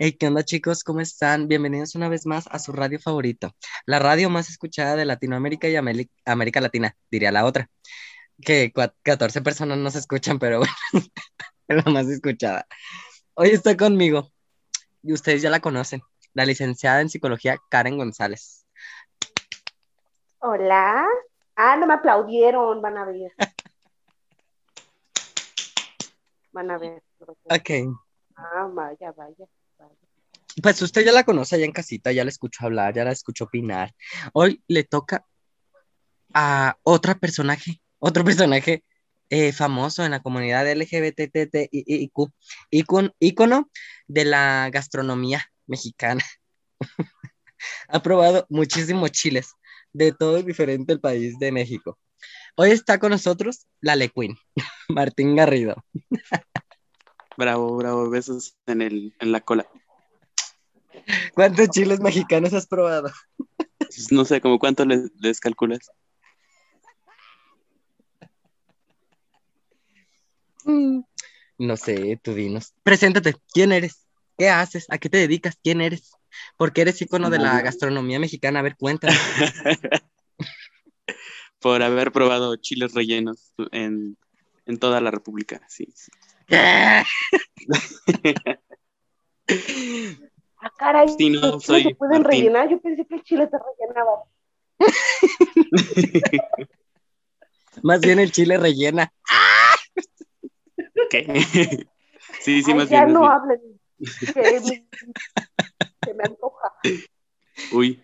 Hey, ¿qué onda chicos? ¿Cómo están? Bienvenidos una vez más a su radio favorito, la radio más escuchada de Latinoamérica y Ameri- América Latina, diría la otra, que cua- 14 personas nos escuchan, pero bueno, es la más escuchada. Hoy está conmigo, y ustedes ya la conocen, la licenciada en psicología Karen González. Hola. Ah, no me aplaudieron, van a ver. Van a ver. Ok, Ah, vaya, vaya. Pues usted ya la conoce allá en casita, ya la escuchó hablar, ya la escuchó opinar. Hoy le toca a otro personaje, otro personaje eh, famoso en la comunidad LGBTTIQ, ícono de la gastronomía mexicana. ha probado muchísimos chiles de todo diferente el país de México. Hoy está con nosotros la Le Queen, Martín Garrido. Bravo, bravo, besos en el, en la cola. ¿Cuántos chiles mexicanos has probado? No sé, como cuánto les, les calculas. Mm, No sé, tú dinos. Preséntate, ¿quién eres? ¿Qué haces? ¿A qué te dedicas? ¿Quién eres? ¿Por qué eres ícono de la gastronomía mexicana? A ver, cuéntame. Por haber probado chiles rellenos en, en toda la República, sí. sí. Ah, caray. Sí, no, ¿los chiles soy se pueden Martín. rellenar? Yo pensé que el chile se rellenaba. Más bien el chile rellena. ¿Qué? Sí, sí, Ay, más ya bien. no más hablen. que me- se me antoja. bien. Uy,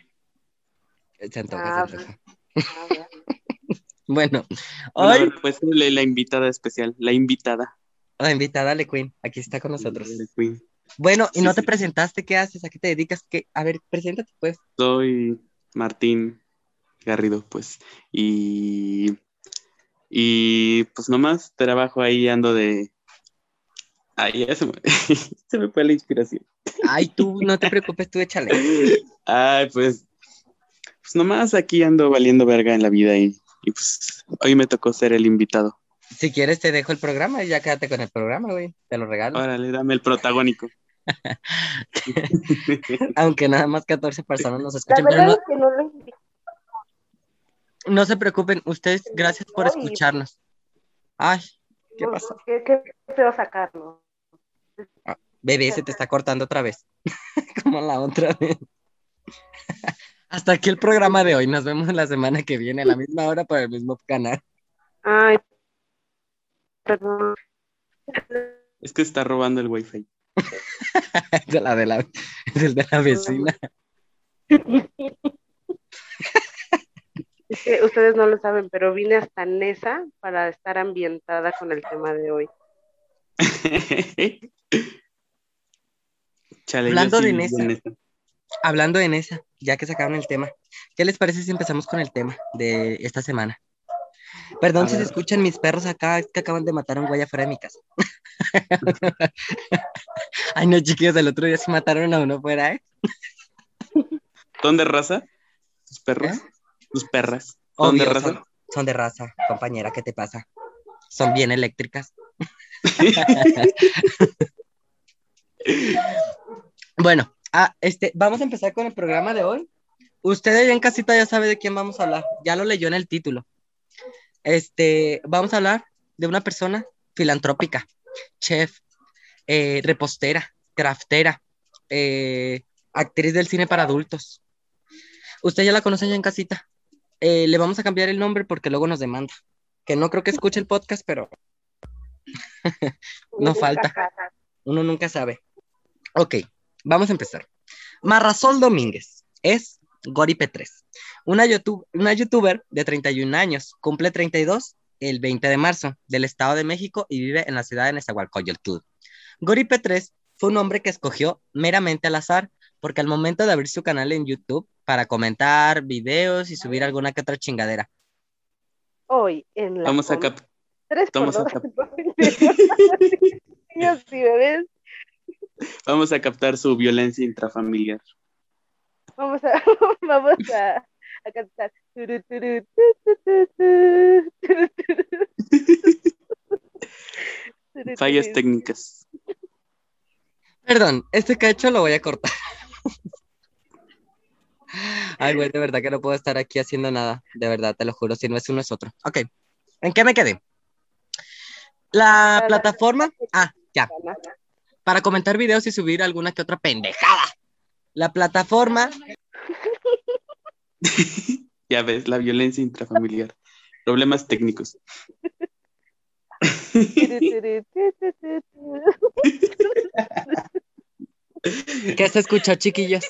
Se antoja, Ah, se antoja. Ah, bueno. Hoy ver, pues la, invitada especial, la invitada. la invitada Le Queen, aquí está con nosotros. Queen. Bueno, y Sí, no te sí. presentaste, ¿qué haces? ¿A qué te dedicas? ¿Qué? A ver, preséntate pues. Soy Martín Garrido, pues. Y, y pues nomás trabajo ahí, ando de... Ahí ya se me, se me fue la inspiración. Ay, tú, no te preocupes, tú échale. Ay, pues, pues nomás aquí ando valiendo verga en la vida y, y pues hoy me tocó ser el invitado. Si quieres te dejo el programa y ya quédate con el programa, güey. Te lo regalo. Órale, dame el protagónico. Aunque nada más 14 personas nos escuchan, pero no, es que no lo no se preocupen, ustedes, gracias por escucharnos. Ay, ¿qué pasó? Qué, qué feo sacarlo. Bebé, se te está cortando otra vez. Como la otra vez. Hasta aquí el programa de hoy. Nos vemos la semana que viene a la misma hora por el mismo canal. Ay. Es que está robando el wifi. De la de la, de vecina. Es que ustedes no lo saben, pero vine hasta Nesa para estar ambientada con el tema de hoy. Chale, Hablando sí de Nesa. en esa. Hablando en esa, ya que sacaron el tema, ¿qué les parece si empezamos con el tema de esta semana? Perdón A si se escuchan mis perros acá, es que acaban de matar a un güey afuera de mi casa. Ay, no, chiquillos, el otro día sí mataron a uno fuera, ¿eh? ¿Son de raza? ¿Tus perros? ¿Eh? ¿Tus perras? ¿Son Obvio, de raza? son, son de raza, compañera, ¿qué te pasa? Son bien eléctricas. Bueno, ah, este, vamos a empezar con el programa de hoy. Usted allá en casita ya sabe de quién vamos a hablar, ya lo leyó en el título. Este, vamos a hablar de una persona filantrópica, chef, eh, repostera, craftera, eh, actriz del cine para adultos. Usted ya la conoce en casita. Eh, le vamos a cambiar el nombre porque luego nos demanda. Que no creo que escuche el podcast, pero No falta. uno nunca sabe. Ok, vamos a empezar. Marrazol Domínguez es Gori P3, una, YouTube, una youtuber de 31 años, cumple 32 el 20 de marzo del Estado de México y vive en la ciudad de Nezahualcóyotl. Gori P3 fue un hombre que escogió meramente al azar porque al momento de abrir su canal en YouTube para comentar videos y subir alguna que otra chingadera, Hoy en la Vamos a cap tres vamos a dos. cap- Niños y bebés, vamos a captar su violencia intrafamiliar. vamos a, vamos a, a cantar. Fallas técnicas. Perdón, este cacho lo voy a cortar. Ay, güey, de verdad que no puedo estar aquí haciendo nada. De verdad, te lo juro, si no es uno es otro. Ok, ¿en qué me quedé? La plataforma. Ah, ya. Para comentar videos y subir alguna que otra pendejada. La plataforma. ya ves, la violencia intrafamiliar. Problemas técnicos. ¿Qué se escucha, chiquillos?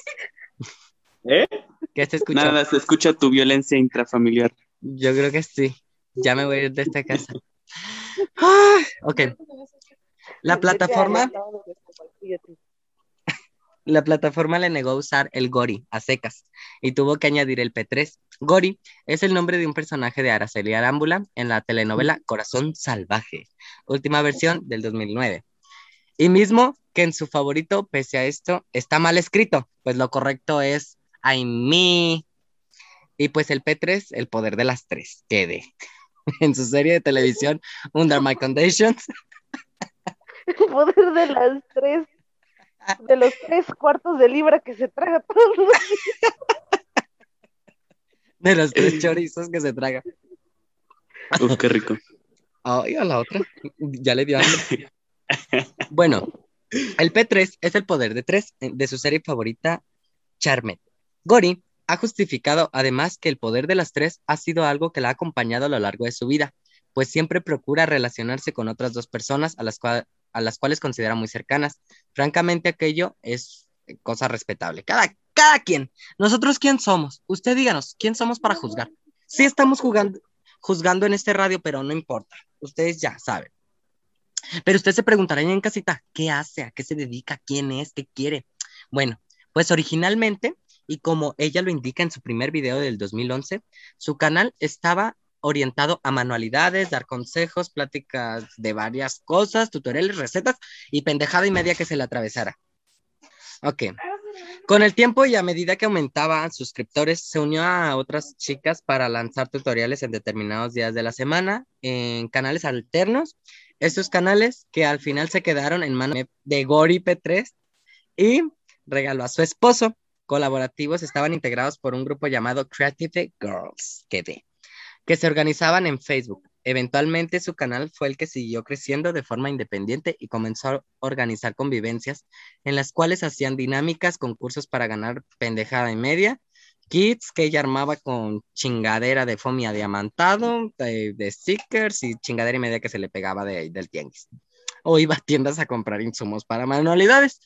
¿Eh? ¿Qué se escucha? Nada, se escucha tu violencia intrafamiliar. Yo creo que sí. Ya me voy a ir de esta casa. Ah, ok. La plataforma. La plataforma le negó usar el Gori a secas y tuvo que añadir el P3. Gori es el nombre de un personaje de Araceli Arámbula en la telenovela Corazón Salvaje, última versión del 2009. Y mismo que en su favorito, pese a esto, está mal escrito, pues lo correcto es I me. Y pues el P3, el poder de las tres, quede. En su serie de televisión Under My Conditions. El poder de las tres de los tres cuartos de libra que se traga todos los De los tres chorizos que se traga. Uf, qué rico. Ay, a la otra. Ya le dio hambre. Bueno, el P3 es el poder de tres eh, de su serie favorita, Charmed. Gori ha justificado además que el poder de las tres ha sido algo que la ha acompañado a lo largo de su vida, pues siempre procura relacionarse con otras dos personas a las, a las cuales considera muy cercanas. Francamente, aquello es cosa respetable. Cada, cada quien. Nosotros, ¿quién somos? Usted díganos, ¿quién somos para juzgar? Sí estamos jugando, juzgando en este radio, pero no importa. Ustedes ya saben. Pero usted se preguntará en casita, ¿qué hace? ¿A qué se dedica? ¿Quién es? ¿Qué quiere? Bueno, pues originalmente, y como ella lo indica en su primer video del 2011, su canal estaba orientado a manualidades, dar consejos, pláticas de varias cosas, tutoriales, recetas y pendejada y media que se le atravesara. Ok. Con el tiempo y a medida que aumentaba suscriptores, se unió a otras chicas para lanzar tutoriales en determinados días de la semana en canales alternos. Estos canales que al final se quedaron en manos de Gori P3 y regaló a su esposo. Colaborativos estaban integrados por un grupo llamado Creative Girls, que que se organizaban en Facebook. Eventualmente su canal fue el que siguió creciendo de forma independiente y comenzó a organizar convivencias en las cuales hacían dinámicas, concursos para ganar pendejada y media, kits que ella armaba con chingadera de fomia diamantado, de, stickers y chingadera y media que se le pegaba de, del tianguis. O iba a tiendas a comprar insumos para manualidades.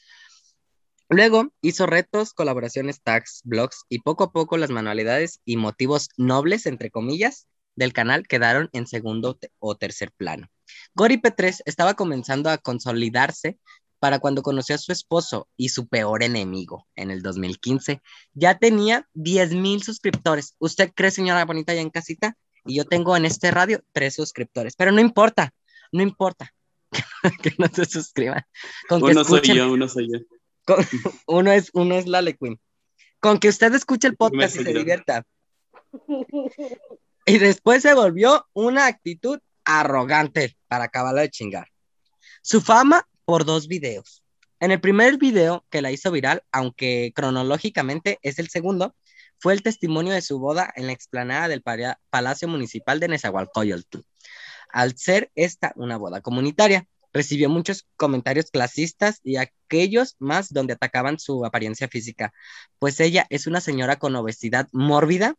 Luego hizo retos, colaboraciones, tags, blogs y poco a poco las manualidades y motivos nobles, entre comillas, del canal quedaron en segundo o tercer plano. Gori P3 estaba comenzando a consolidarse para cuando conoció a su esposo y su peor enemigo en el 2015. Ya tenía 10 mil suscriptores. ¿Usted cree, señora bonita, ya en casita? Y yo tengo en este radio tres suscriptores, pero no importa, no importa que no se suscriban. uno soy yo, uno soy yo. uno, es, uno es la Queen. Con que usted escuche el podcast y se divierta. Y después se volvió una actitud arrogante para acabarla de chingar. Su fama por dos videos. En el primer video que la hizo viral, aunque cronológicamente es el segundo, fue el testimonio de su boda en la explanada del Palacio Municipal de Nezahualcóyotl. Al ser esta una boda comunitaria, recibió muchos comentarios clasistas y aquellos más donde atacaban su apariencia física, pues ella es una señora con obesidad mórbida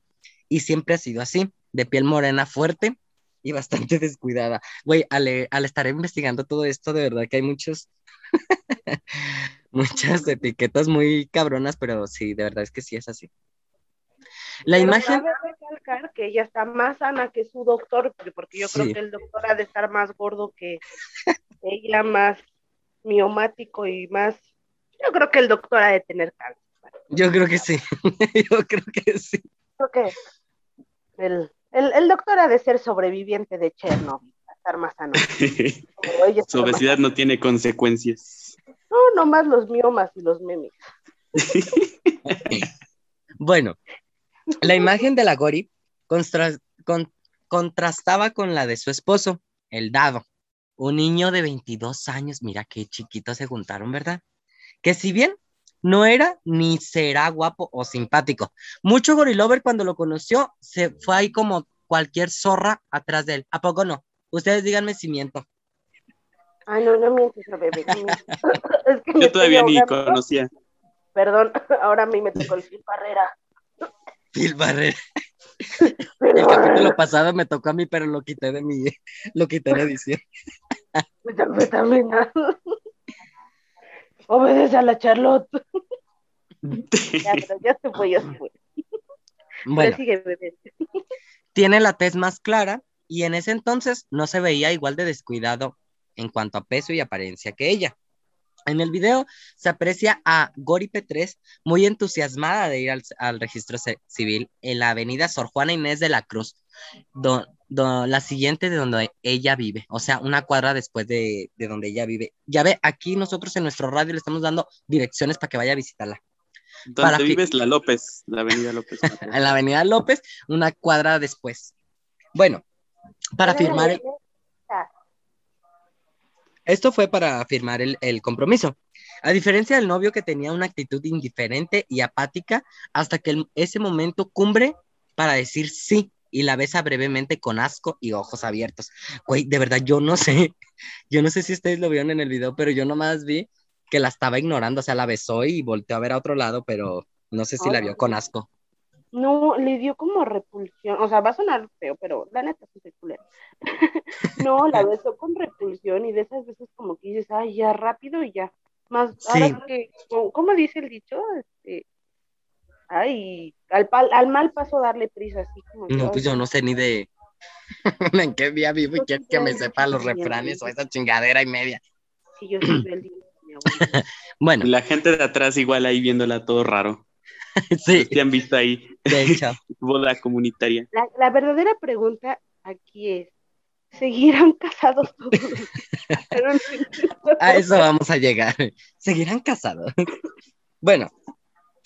y siempre ha sido así, de piel morena fuerte y bastante descuidada. Güey, al, al estar investigando todo esto, de verdad que hay muchos, muchas etiquetas muy cabronas, pero sí, de verdad es que sí es así. La imagen. Que ella está más sana que su doctor, porque yo creo que el doctor ha de estar más gordo que ella, más miomático y más. Yo creo que el doctor ha de tener cáncer. Yo creo que sí. yo creo que sí. Creo que el, el, doctor ha de ser sobreviviente de Chernobyl, a estar más sano. Su obesidad no tiene consecuencias. No, nomás los miomas y los memes. bueno, la imagen de la Gori contrastaba con la de su esposo, el dado, un niño de 22 años, mira qué chiquitos se juntaron, ¿verdad? que si bien no era ni será guapo o simpático, mucho gorilover cuando lo conoció se fue ahí como cualquier zorra atrás de él. ¿A poco no? Ustedes díganme si miento. Ay, no, no mientes, bebé. es que Yo todavía ni conocía. Perdón, ahora a mí me tocó el Phil Barrera. Phil Barrera. El capítulo pasado me tocó a mí, pero lo quité de mi, lo quité de edición. Pues también. Obedece a la Charlotte. ya, pero ya se fue, ya se fue. Bueno, tiene la tez más clara y en ese entonces no se veía igual de descuidado en cuanto a peso y apariencia que ella. En el video se aprecia a Gori P3 muy entusiasmada de ir al, registro civil en la avenida Sor Juana Inés de la Cruz, la siguiente de donde ella vive, o sea, una cuadra después de, donde ella vive. Ya ve, aquí nosotros en nuestro radio le estamos dando direcciones para que vaya a visitarla. ¿Dónde vives? La López, la avenida López. en la avenida López, una cuadra después. Bueno, para firmar el... Esto fue para firmar el, compromiso. A diferencia del novio que tenía una actitud indiferente y apática hasta que ese momento cumbre para decir sí y la besa brevemente con asco y ojos abiertos. Güey, de verdad, yo no sé, yo no sé si ustedes lo vieron en el video, pero yo nomás vi que la estaba ignorando, o sea, la besó y volteó a ver a otro lado, pero no sé si la vio con asco. No, le dio como repulsión, o sea, va a sonar feo, pero la neta sí se culera. no, la besó con repulsión y de esas veces como que dices, ay, ya rápido y ya. Más, ahora que, ¿cómo dice el dicho? Este, ay, al, al mal paso darle prisa, así como. No, pues yo no sé ni de en qué día vivo y quién que me sepa los refranes o esa chingadera y media. Sí, yo soy el día. bueno. La gente de atrás igual ahí viéndola todo raro. sí. Te han visto ahí. De hecho. Boda comunitaria. La, verdadera pregunta aquí es, ¿seguirán casados todos? a eso vamos a llegar. ¿Seguirán casados? bueno,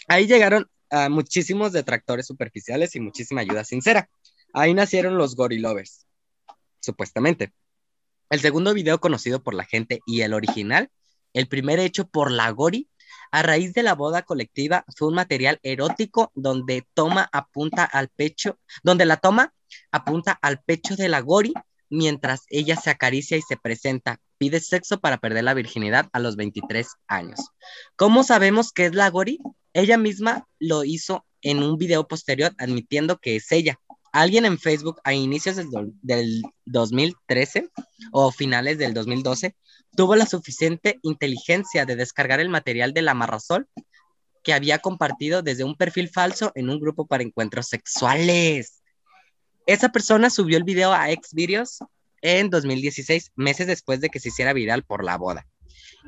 ahí llegaron a muchísimos detractores superficiales y muchísima ayuda sincera. Ahí nacieron los gorilovers, supuestamente. El segundo video conocido por la gente y el original, el primer hecho por la Gori, a raíz de la boda colectiva fue un material erótico donde toma apunta al pecho, donde la toma apunta al pecho de la Gori mientras ella se acaricia y se presenta. Pide sexo para perder la virginidad a los 23 años. ¿Cómo sabemos que es la Gori? Ella misma lo hizo en un video posterior admitiendo que es ella. Alguien en Facebook a inicios del, del 2013 o finales del 2012 tuvo la suficiente inteligencia de descargar el material de la Marrasol que había compartido desde un perfil falso en un grupo para encuentros sexuales. Esa persona subió el video a Xvideos en 2016, meses después de que se hiciera viral por la boda.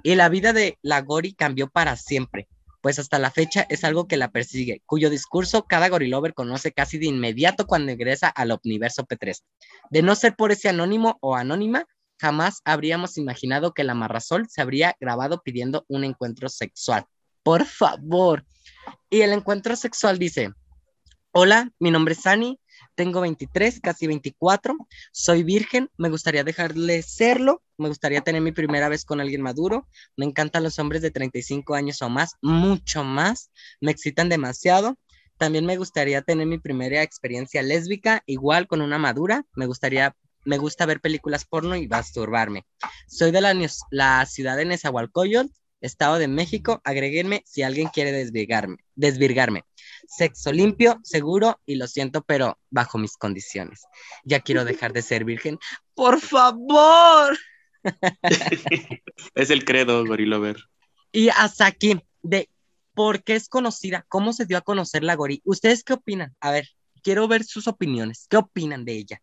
Y la vida de la Gori cambió para siempre, pues hasta la fecha es algo que la persigue, cuyo discurso cada gorilover conoce casi de inmediato cuando ingresa al Omniverso P3. De no ser por ese anónimo o anónima, jamás habríamos imaginado que la Marrasol se habría grabado pidiendo un encuentro sexual. Por favor. Y el encuentro sexual dice, hola, mi nombre es Sani, tengo 23, casi 24, soy virgen, me gustaría dejarle serlo, me gustaría tener mi primera vez con alguien maduro, me encantan los hombres de 35 años o más, mucho más, me excitan demasiado. También me gustaría tener mi primera experiencia lésbica, igual con una madura. Me gustaría me gusta ver películas porno y masturbarme. Soy de la, la ciudad de Nezahualcóyotl, Estado de México. Agréguenme si alguien quiere desvirgarme, desvirgarme. Sexo limpio, seguro y lo siento, pero bajo mis condiciones. Ya quiero dejar de ser virgen. ¡Por favor! es el credo, Gorilover. Y hasta aquí, de por qué es conocida, cómo se dio a conocer la Gori. ¿Ustedes qué opinan? A ver, quiero ver sus opiniones. ¿Qué opinan de ella?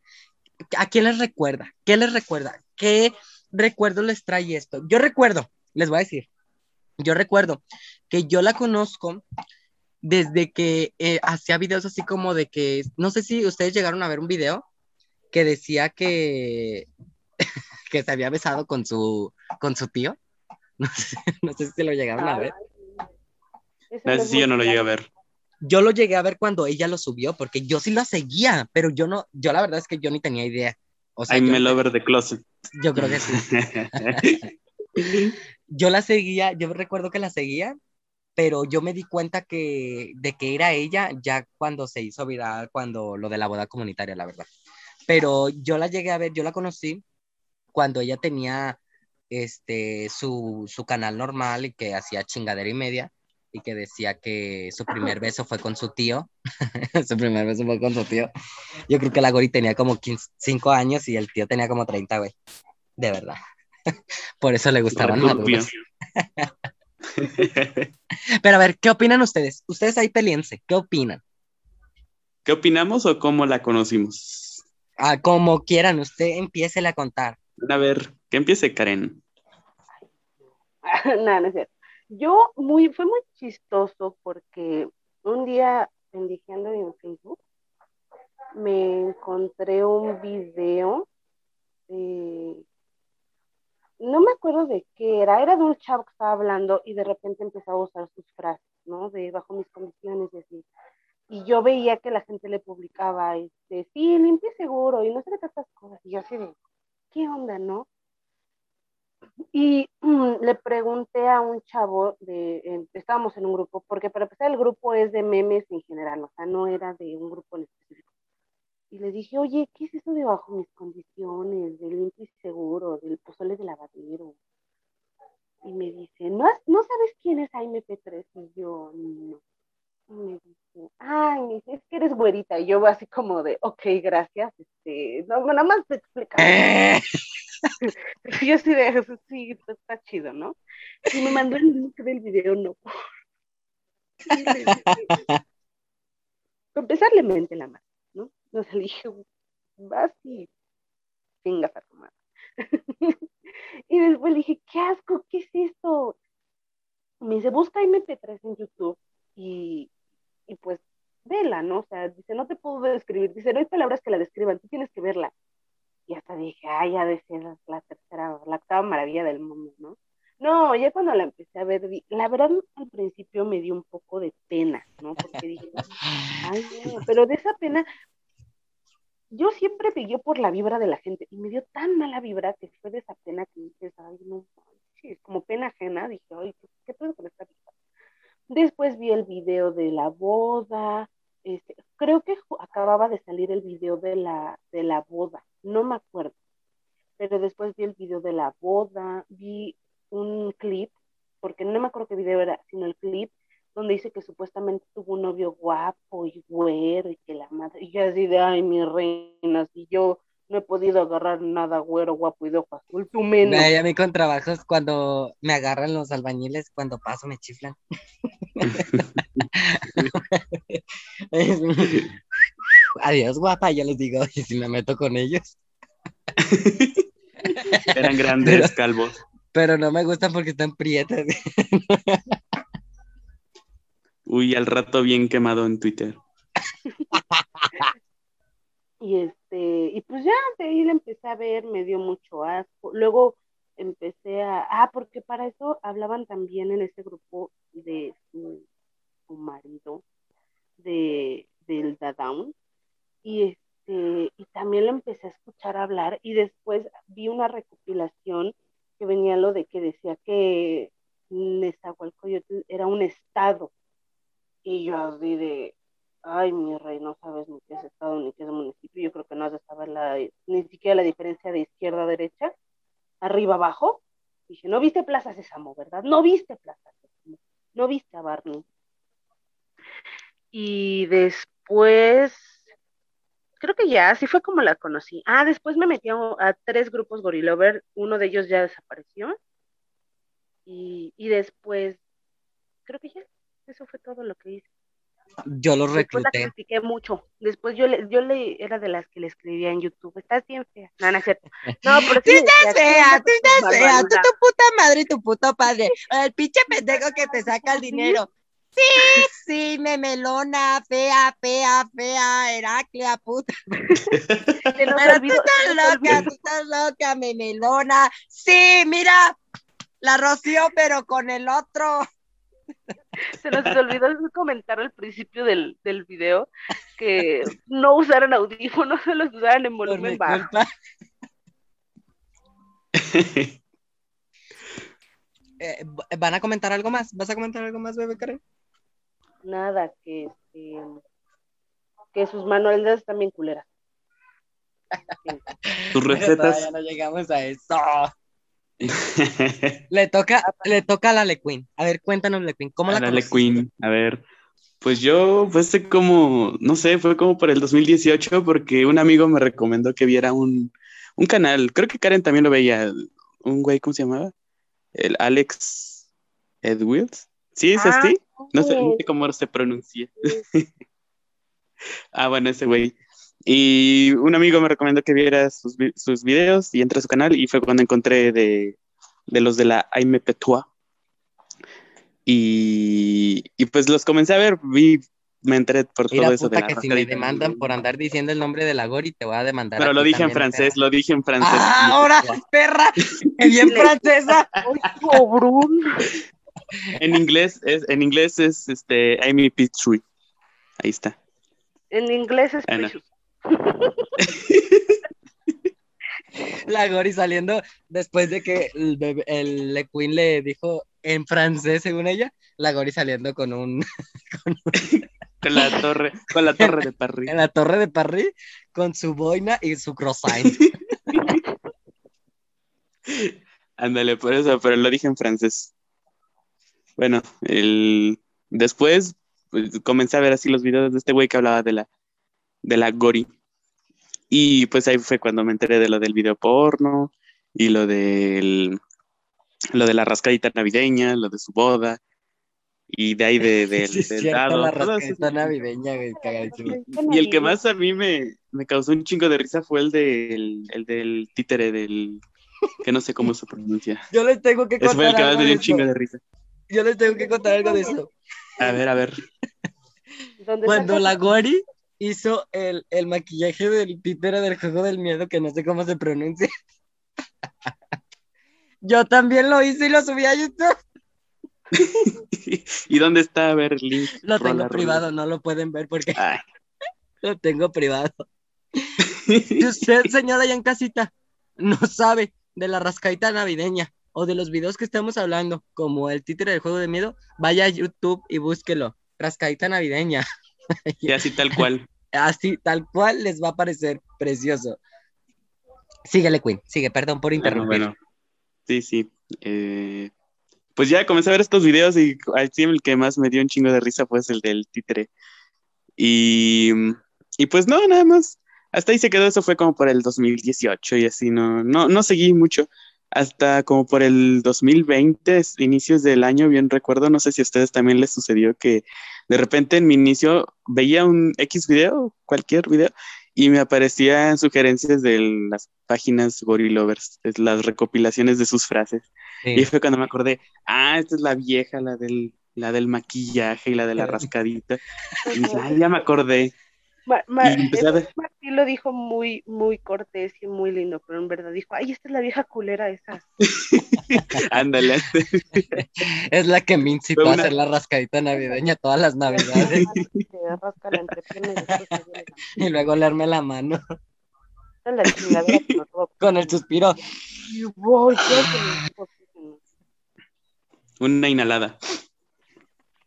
¿A quién les recuerda? ¿Qué les recuerda? ¿Qué recuerdo les trae esto? Yo recuerdo, les voy a decir, yo recuerdo que yo la conozco desde que eh, hacía videos así como de que, no sé si ustedes llegaron a ver un video que decía que, que se había besado con su, con su tío. No sé, si lo llegaron a ver. No, sí, yo no lo llegué a ver yo lo llegué a ver cuando ella lo subió, porque yo sí la seguía, pero yo no, yo la verdad es que yo ni tenía idea. O sea, I'm a lover the closet. Yo creo que sí. yo la seguía, yo recuerdo que la seguía, pero yo me di cuenta que de que era ella ya cuando se hizo viral, cuando lo de la boda comunitaria, la verdad. Pero yo la llegué a ver, yo la conocí cuando ella tenía este su, su canal normal y que hacía chingadera y media y que decía que su primer beso fue con su tío. su primer beso fue con su tío. Yo creo que la Gori tenía como 5 años y el tío tenía como 30, güey. De verdad. Por eso le gustaban maduros. Pero a ver, ¿qué opinan ustedes? Ustedes ahí peleense, ¿qué opinan? ¿Qué opinamos o cómo la conocimos? Ah, como quieran, usted empiece a contar. A ver, que empiece Karen. no, no es cierto. Yo muy, fue muy chistoso porque un día pendijeando en Facebook me encontré un video de no me acuerdo de qué era, era de un chavo que estaba hablando y de repente empezaba a usar sus frases, ¿no? De bajo mis condiciones y así. Y yo veía que la gente le publicaba, este, sí, limpie seguro y no sé qué tantas cosas. Y yo así de, ¿qué onda, no? Y le pregunté a un chavo, de, estábamos en un grupo, porque para empezar el grupo es de memes en general, o sea, no era de un grupo en específico. Y le dije, oye, ¿qué es eso de bajo mis condiciones, del limpio y seguro, del pozole de lavadero? Y me dice, ¿no, ¿no sabes quién es AMP3? Y yo, no. Y me dice, ay, me dice, es que eres güerita. Y yo así como de, ok, gracias. Este, no, nada más te explica. yo así de, sí, está chido, ¿no? Y me mandó el link del video, no. Para empezar, le mente la mano. Entonces le dije, vas y vengas a tomar. y después le dije, qué asco, ¿qué es esto? Me dice, busca MP3 en YouTube y, y pues vela, ¿no? O sea, dice, no te puedo describir, dice, no hay palabras que la describan, tú tienes que verla. Y hasta dije, ay, ya decía la tercera, la octava maravilla del mundo, ¿no? No, ya cuando la empecé a ver, la verdad al principio me dio un poco de pena, ¿no? Porque dije, ay, no, pero de esa pena, yo siempre pegué por la vibra de la gente y me dio tan mala vibra que fue de esa pena que dices, ay, no, sí, como pena ajena, dije, ay, ¿qué, qué puedo con esta vibra? Después vi el video de la boda, este, creo que acababa de salir el video de la, de la boda, no me acuerdo, pero después vi el video de la boda, vi un clip, porque no me acuerdo qué video era, sino el clip donde dice que supuestamente tuvo un novio guapo y güero y que la madre, y así de, ay, mi reina, si yo no he podido agarrar nada güero, guapo y de ojo azul, tú menos. a mí con trabajos cuando me agarran los albañiles, cuando paso me chiflan. Adiós, guapa, yo les digo, y si me meto con ellos. Eran grandes calvos. Pero no me gustan porque están prietas. Uy, al rato bien quemado en Twitter. y este, y pues ya de ahí le empecé a ver, me dio mucho asco. Luego empecé a, ah, porque para eso hablaban también en ese grupo de su, marido, de, del Dadaun, y este, y también lo empecé a escuchar hablar, y después vi una recopilación que venía lo de que decía que Nezahualcóyotl era un estado, y yo así de, ay, mi rey, no sabes ni qué es estado ni qué es municipio. Yo creo que no has de saber ni siquiera la diferencia de izquierda a derecha, arriba abajo. Dije, no viste Plaza Sésamo, ¿verdad? No viste Plaza Sésamo, no viste a Barney. Y después, creo que ya, así fue como la conocí. Ah, después me metí a, tres grupos Gorilover, uno de ellos ya desapareció. Y, y después, creo que ya, eso fue todo lo que hice. Yo lo recluté. Después la critiqué mucho. Después yo le, yo le era de las que le escribía en YouTube. Estás bien fea. No, no es cierto. No, pero sí. Tú estás fea, tú estás fea. Tú tu puta madre y tu puto padre. El pinche pendejo que te saca el dinero. Sí, sí, memelona, fea, fea, fea, Heraclea, puta. Pero tú estás loca, tú estás loca, memelona. Sí, mira, la roció, pero con el otro. Se nos olvidó comentar al principio del, del video que no usaran audífonos, se los usaran en volumen bajo. eh, ¿van a comentar algo más? ¿Vas a comentar algo más, bebé Karen? Nada, que, este, que sus manualidades también culeras. Tus recetas. Ya no llegamos a eso. le toca, le toca a la Lequeen. A ver, cuéntanos, Lequeen, ¿cómo a la la? Lequeen. A ver, pues yo fue hace como, no sé, fue como por el 2018 porque un amigo me recomendó que viera un, un canal. Creo que Karen también lo veía. Un güey, ¿cómo se llamaba? El Alex Edwills. ¿Sí es Ah, así? No sé, no sé cómo se pronuncia. Ah, bueno, ese güey. Y un amigo me recomendó que viera sus, sus videos y entré a su canal y fue cuando encontré de, de los de la Aime Petua. Y, y pues los comencé a ver, vi, me enteré por todo eso de la que si me demandan por andar diciendo el nombre de la Gori, te voy a demandar. Pero a lo dije en también, francés, lo dije en francés. ¡Ah, ahora, perra! ¡Qué bien francesa! ¡Ay, cobrón! En inglés es, en inglés es este Amy Petrie. Ahí está. En inglés es Ah, no. La Gori saliendo después de que el, bebé- el Le Queen le dijo en francés, según ella, la Gori saliendo con un Con la torre, con la torre de París. en la torre de París con su boina y su croissant. Ándale, por eso, pero lo dije en francés. Bueno, el... después pues, comencé a ver así los videos de este güey que hablaba de la, de la Gori. Y pues ahí fue cuando me enteré de lo del video porno y lo del lo de la rascadita navideña, lo de su boda y de ahí de, del Sí, es del cierto, dado. la rascadita navideña, güey, cagadísimo. Y el que más a mí me, me causó un chingo de risa fue el del, el del títere del que no sé cómo se pronuncia. Yo les tengo que Ese fue el contar que más me de dio un chingo de risa. Yo les tengo que contar algo de eso. A ver, a ver. Cuando la Gori hizo el, el maquillaje del títere del juego del miedo, que no sé cómo se pronuncia. Yo también lo hice y lo subí a YouTube. ¿Y dónde está? Link. Lo tengo rola. privado, no lo pueden ver porque Ay. lo tengo privado. Si usted, señora, ya en casita, no sabe de la rascadita navideña o de los videos que estamos hablando, como el títere del juego de miedo, vaya a YouTube y búsquelo. Rascadita navideña. Y así tal cual. Así, tal cual les va a parecer precioso. Síguele, Queen. Sigue, perdón por interrumpir. bueno. Sí, sí. Eh, pues ya comencé a ver estos videos y el que más me dio un chingo de risa fue el del títere. Y, y pues no, nada más. Hasta ahí se quedó, eso fue como por el 2018 y así no, no, no seguí mucho. Hasta como por el 2020, es- inicios del año, bien recuerdo, no sé si a ustedes también les sucedió que de repente en mi inicio veía un X video, cualquier video, y me aparecían sugerencias de las páginas Gorilovers, es las recopilaciones de sus frases. Sí. Y fue cuando me acordé, ah, esta es la vieja, la del, la del maquillaje y la de la rascadita. Y dije, ah, ya me acordé. Martín lo dijo muy, muy cortés y muy lindo, pero en verdad dijo, ay, esta es la vieja culera esa. Ándale. Es la que me incitó a hacer la rascadita navideña todas las navidades y luego leerme la mano con el suspiro. Y voy, creo que me dijo oxígeno. Una inhalada.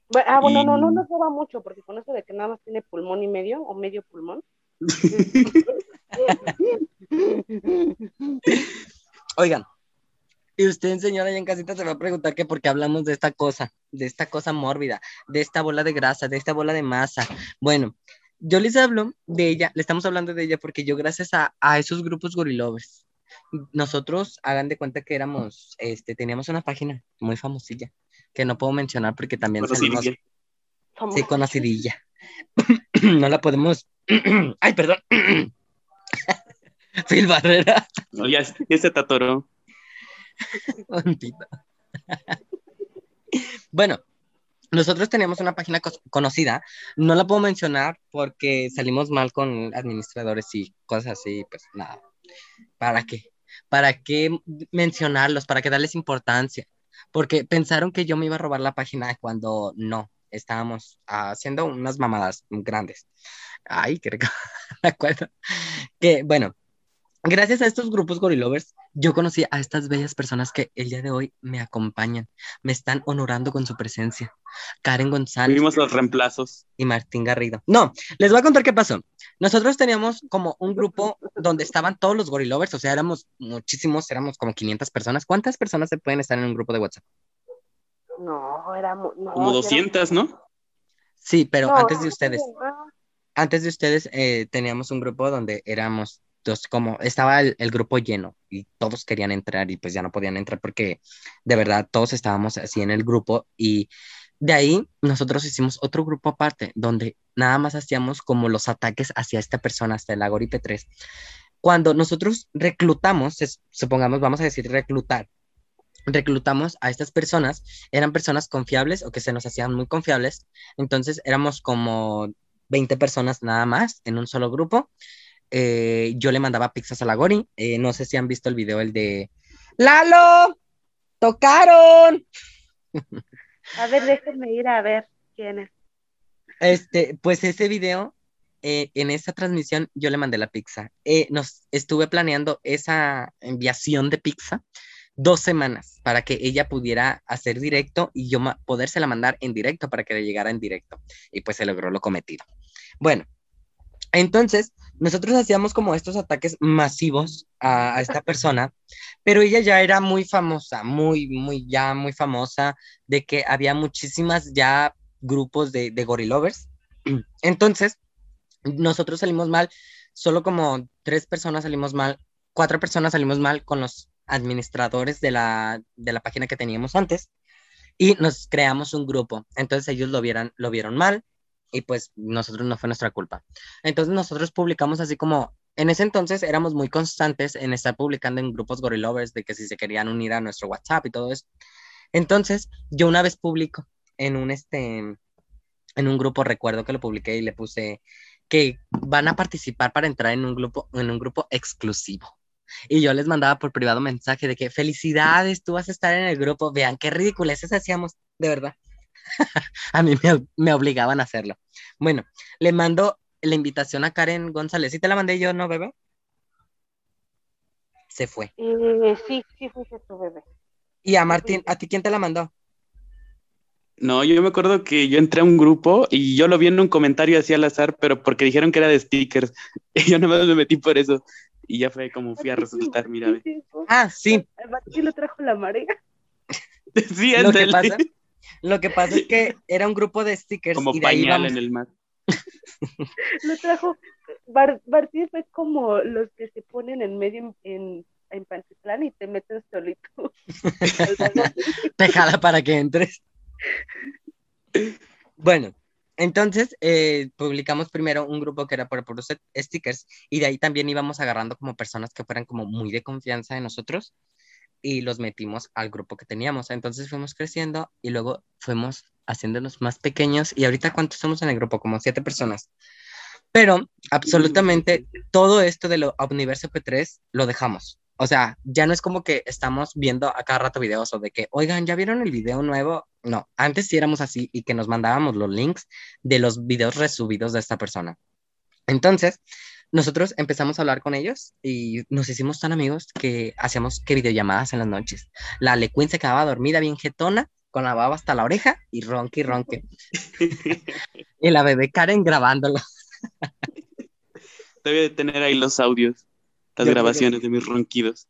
Bueno, ah, bueno, no, no nos roba mucho, porque con eso de que nada más tiene pulmón y medio, o medio pulmón. Oigan, y usted, señora, ya en casita se va a preguntar que por qué hablamos de esta cosa, de esta cosa mórbida, de esta bola de grasa, de esta bola de masa. Bueno, yo les hablo de ella, le estamos hablando de ella porque yo gracias a, a esos grupos gorilovers, nosotros hagan de cuenta que éramos, este, teníamos una página muy famosilla, que no puedo mencionar porque también salimos, Conocidilla. Somos sí, conocidilla. no la podemos, ay, perdón. Phil Barrera. No, ya, ya se te atoró. Un pito. bueno, nosotros teníamos una página conocida, no la puedo mencionar porque salimos mal con administradores y cosas así, pues nada. ¿Para qué? ¿Para qué mencionarlos? ¿Para qué darles importancia? Porque pensaron que yo me iba a robar la página cuando no, estábamos haciendo unas mamadas grandes. Ay, qué rico. Me acuerdo. Que bueno, gracias a estos grupos gorilovers, yo conocí a estas bellas personas que el día de hoy me acompañan, me están honorando con su presencia. Karen González. Vimos los reemplazos. Y Martín Garrido. No, les voy a contar qué pasó. Nosotros teníamos como un grupo donde estaban todos los gorilovers, o sea, éramos muchísimos, éramos como 500 personas. ¿Cuántas personas se pueden estar en un grupo de WhatsApp? No, éramos... como 200, ¿no? Sí, pero antes de ustedes. Antes de ustedes eh, teníamos un grupo donde éramos entonces, como estaba el, grupo lleno y todos querían entrar y pues ya no podían entrar porque de verdad todos estábamos así en el grupo y de ahí nosotros hicimos otro grupo aparte donde nada más hacíamos como los ataques hacia esta persona, hasta el Agoripe 3. Cuando nosotros reclutamos, supongamos, vamos a decir reclutar, reclutamos a estas personas, eran personas confiables o que se nos hacían muy confiables, entonces éramos como 20 personas nada más en un solo grupo eh, yo le mandaba pizzas a la Gori. Eh, no sé si han visto el video, el de Lalo, tocaron. A ver, déjenme ir a ver quién es. Este, pues ese video, eh, en esa transmisión, yo le mandé la pizza. nos estuve planeando esa enviación de pizza dos semanas para que ella pudiera hacer directo y yo podérsela mandar en directo para que le llegara en directo. Y pues se logró lo cometido. Bueno, entonces, nosotros hacíamos como estos ataques masivos a, esta persona, pero ella ya era muy famosa, muy, muy, ya muy famosa, de que había muchísimas ya grupos de, de gorilovers. Entonces, nosotros salimos mal, solo como tres personas salimos mal, cuatro personas salimos mal con los administradores de la, de la página que teníamos antes y nos creamos un grupo. Entonces ellos lo, vieran, lo vieron mal y pues nosotros no fue nuestra culpa. Entonces nosotros publicamos así como, en ese entonces éramos muy constantes en estar publicando en grupos gorilovers de que si se querían unir a nuestro WhatsApp y todo eso. Entonces yo una vez publico en un este, en un grupo, recuerdo que lo publiqué y le puse que van a participar para entrar en un grupo, en un grupo exclusivo. Y yo les mandaba por privado mensaje de que felicidades, tú vas a estar en el grupo, vean qué ridiculeces hacíamos, de verdad. a mí me, obligaban a hacerlo. Bueno, le mando la invitación a Karen González. ¿Sí te la mandé yo, no, bebé? Se fue. Eh, sí, sí, fuiste tu bebé. Y a Martín, ¿a ti quién te la mandó? No, yo me acuerdo que yo entré a un grupo y yo lo vi en un comentario así al azar, pero porque dijeron que era de stickers. Y yo nada más me metí por eso. Y ya fue como fui a resultar, mira. Ah, sí. Martín lo trajo la marea. sí, lo que pasa lo que pasa es que era un grupo de stickers. Como pañal en el mar. Lo trajo. Martín fue como los que se ponen en medio en, en Pantitlán y te meten solito. te jala para que entres. Bueno, entonces eh, publicamos primero un grupo que era por puros stickers y de ahí también íbamos agarrando como personas que fueran como muy de confianza en nosotros y los metimos al grupo que teníamos. Entonces fuimos creciendo y luego fuimos haciéndonos más pequeños y ahorita cuántos somos en el grupo, como siete personas. Pero absolutamente todo esto de lo Universo P3 lo dejamos. O sea, ya no es como que estamos viendo a cada rato videos o de que, oigan, ¿ya vieron el video nuevo? No, antes sí éramos así y que nos mandábamos los links de los videos resubidos de esta persona. Entonces, nosotros empezamos a hablar con ellos y nos hicimos tan amigos que hacíamos que videollamadas en las noches. La Lequin se quedaba dormida bien jetona, con la baba hasta la oreja y ronque y ronque. y la bebé Karen grabándolo. Debe de tener ahí los audios, las grabaciones de mis ronquidos.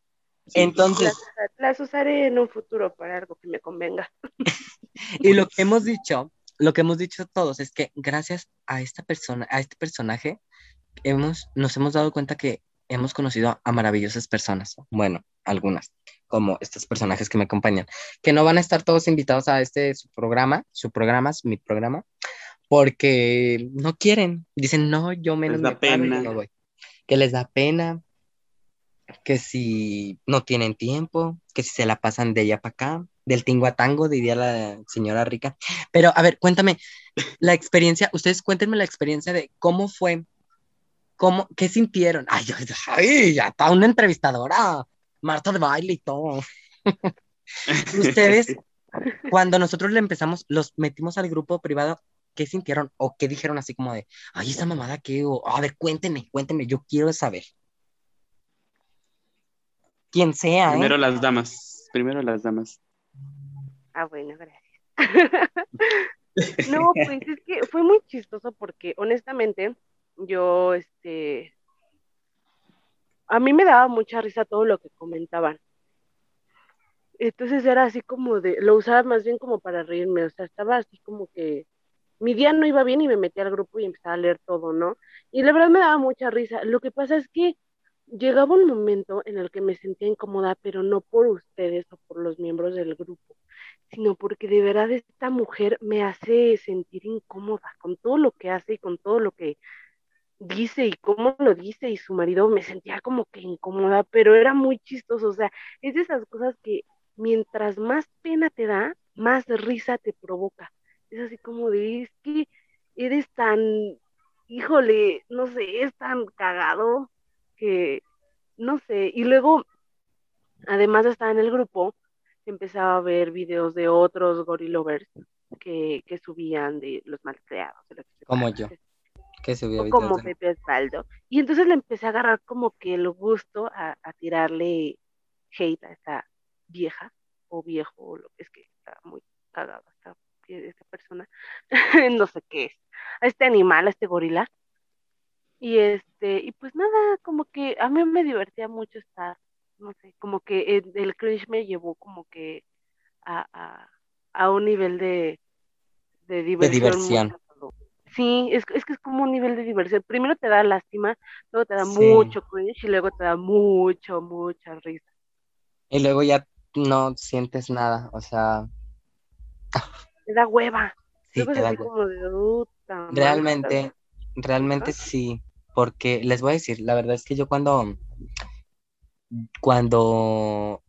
Entonces. Las, usaré en un futuro para algo que me convenga. y lo que hemos dicho, lo que hemos dicho todos es que gracias a esta persona, a este personaje, hemos, nos hemos dado cuenta que hemos conocido a maravillosas personas, bueno, algunas, como estos personajes que me acompañan, que no van a estar todos invitados a este su programa, su programa, mi programa, porque no quieren, dicen, no, yo menos les da pena. no voy. Que les da pena, que si no tienen tiempo, que si se la pasan de allá para acá, del tingo a tango, diría la señora rica. Pero a ver, cuéntame la experiencia, ustedes cuéntenme la experiencia de cómo fue ¿Cómo, ¿Qué sintieron? Ay, ya está una entrevistadora, Marta de baile y todo. Ustedes, cuando nosotros le empezamos, los metimos al grupo privado, ¿qué sintieron? ¿O qué dijeron así como de, ay, esa mamada qué? O, a ver, cuéntenme, cuéntenme, yo quiero saber. quien sea. ¿eh? Primero las damas, primero las damas. Ah, bueno, gracias. no, pues es que fue muy chistoso porque honestamente yo, este, a mí me daba mucha risa todo lo que comentaban. Entonces era así como de, lo usaba más bien como para reírme, o sea, estaba así como que mi día no iba bien y me metí al grupo y empezaba a leer todo, ¿no? Y la verdad me daba mucha risa. Lo que pasa es que llegaba un momento en el que me sentía incómoda, pero no por ustedes o por los miembros del grupo, sino porque de verdad esta mujer me hace sentir incómoda con todo lo que hace y con todo lo que dice y cómo lo dice y su marido me sentía como que incómoda, pero era muy chistoso, o sea, es de esas cosas que mientras más pena te da, más risa te provoca. Es así como de, es que eres tan, híjole, no sé, es tan cagado que, no sé, y luego, además de estar en el grupo, empezaba a ver videos de otros gorilovers que, que subían de los malcriados. como yo como Pepe Osvaldo. Y entonces le empecé a agarrar como que el gusto a, tirarle hate a esta vieja o viejo, lo que es que está muy cagado esta, esta persona, no sé qué es, a este animal, a este gorila. Y este, y pues nada, como que a mí me divertía mucho estar, no sé, como que el, el cringe me llevó como que a, a, a un nivel de, de diversión. Sí, es, es que es como un nivel de diversión. Primero te da lástima, luego te da mucho cringe y luego te da mucho, mucha risa. Y luego ya no sientes nada, o sea... Te da hueva. Sí, te da como de, realmente, realmente sí, porque les voy a decir, la verdad es que yo cuando, cuando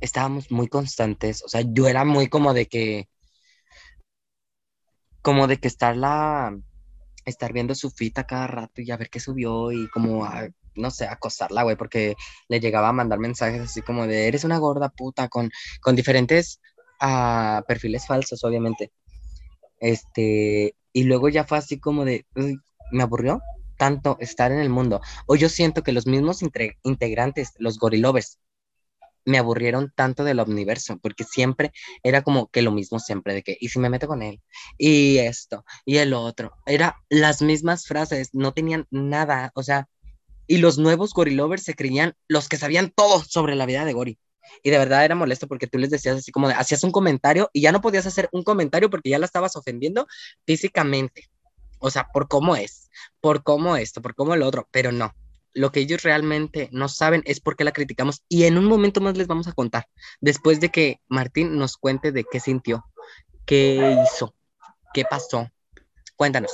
estábamos muy constantes, o sea, yo era muy como de que, como de que estar la, estar viendo su fita cada rato y a ver qué subió y como, no sé, acosarla, güey, porque le llegaba a mandar mensajes así como de, eres una gorda puta, con, con diferentes uh, perfiles falsos, obviamente. Este, y luego ya fue así como de, me aburrió tanto estar en el mundo. O yo siento que los mismos integrantes, los gorilovers, me aburrieron tanto del universo, porque siempre era como que lo mismo siempre, de que, ¿y si me meto con él? Y esto, y el otro, era las mismas frases, no tenían nada, o sea, y los nuevos gorilovers se creían los que sabían todo sobre la vida de Gori. Y de verdad era molesto porque tú les decías así como de, hacías un comentario y ya no podías hacer un comentario porque ya la estabas ofendiendo físicamente. O sea, por cómo es, por cómo esto, por cómo el otro, pero no lo que ellos realmente no saben es por qué la criticamos y en un momento más les vamos a contar, después de que Martín nos cuente de qué sintió, qué hizo, qué pasó. Cuéntanos.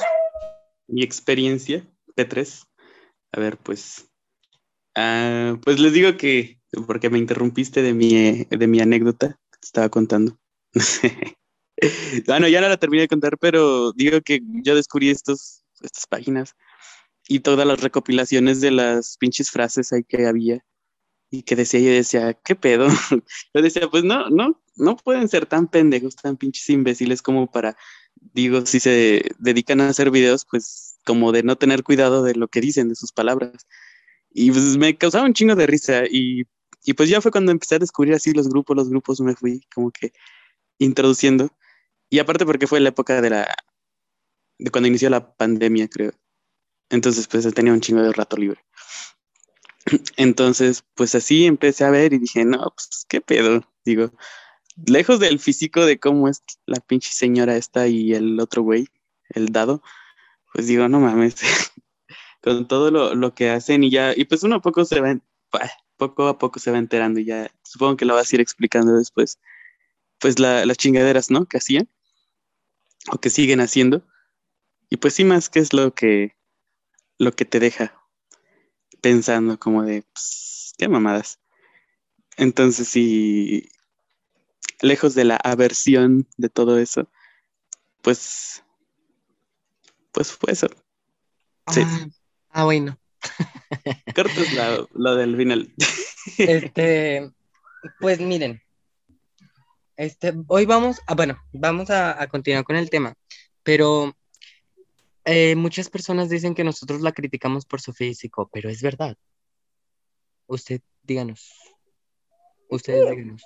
Mi experiencia, P3. A ver, pues, ah, pues les digo que, porque me interrumpiste de mi, de mi anécdota que te estaba contando. bueno, ya no la terminé de contar, pero digo que yo descubrí estos, estas páginas y todas las recopilaciones de las pinches frases ahí que había y que decía yo decía, ¿qué pedo? Yo decía, pues no, no, no pueden ser tan pendejos, tan pinches imbéciles como para, digo, si se dedican a hacer videos, pues como de no tener cuidado de lo que dicen, de sus palabras. Y pues me causaba un chingo de risa y, y pues ya fue cuando empecé a descubrir así los grupos, los grupos me fui como que introduciendo. Y aparte porque fue la época de la, de cuando inició la pandemia, creo. Entonces, pues tenía un chingo de rato libre. Entonces, pues así empecé a ver y dije, no, pues qué pedo. Digo, lejos del físico de cómo es la pinche señora esta y el otro güey, el dado, pues digo, no mames, con todo lo, que hacen y ya, y pues uno a poco se va, poco a poco se va enterando y ya, supongo que lo vas a ir explicando después, pues las chingaderas, ¿no? Que hacían o que siguen haciendo. Y pues sí, más que es lo que, lo que te deja pensando como de, pues, qué mamadas. Entonces, sí, lejos de la aversión de todo eso, pues, pues fue eso. Sí. Ah, bueno. Cortas lo del final. Este, pues miren, este, hoy vamos, a, bueno, vamos a, a continuar con el tema, pero eh, muchas personas dicen que nosotros la criticamos por su físico, pero es verdad. Usted, díganos. Ustedes díganos.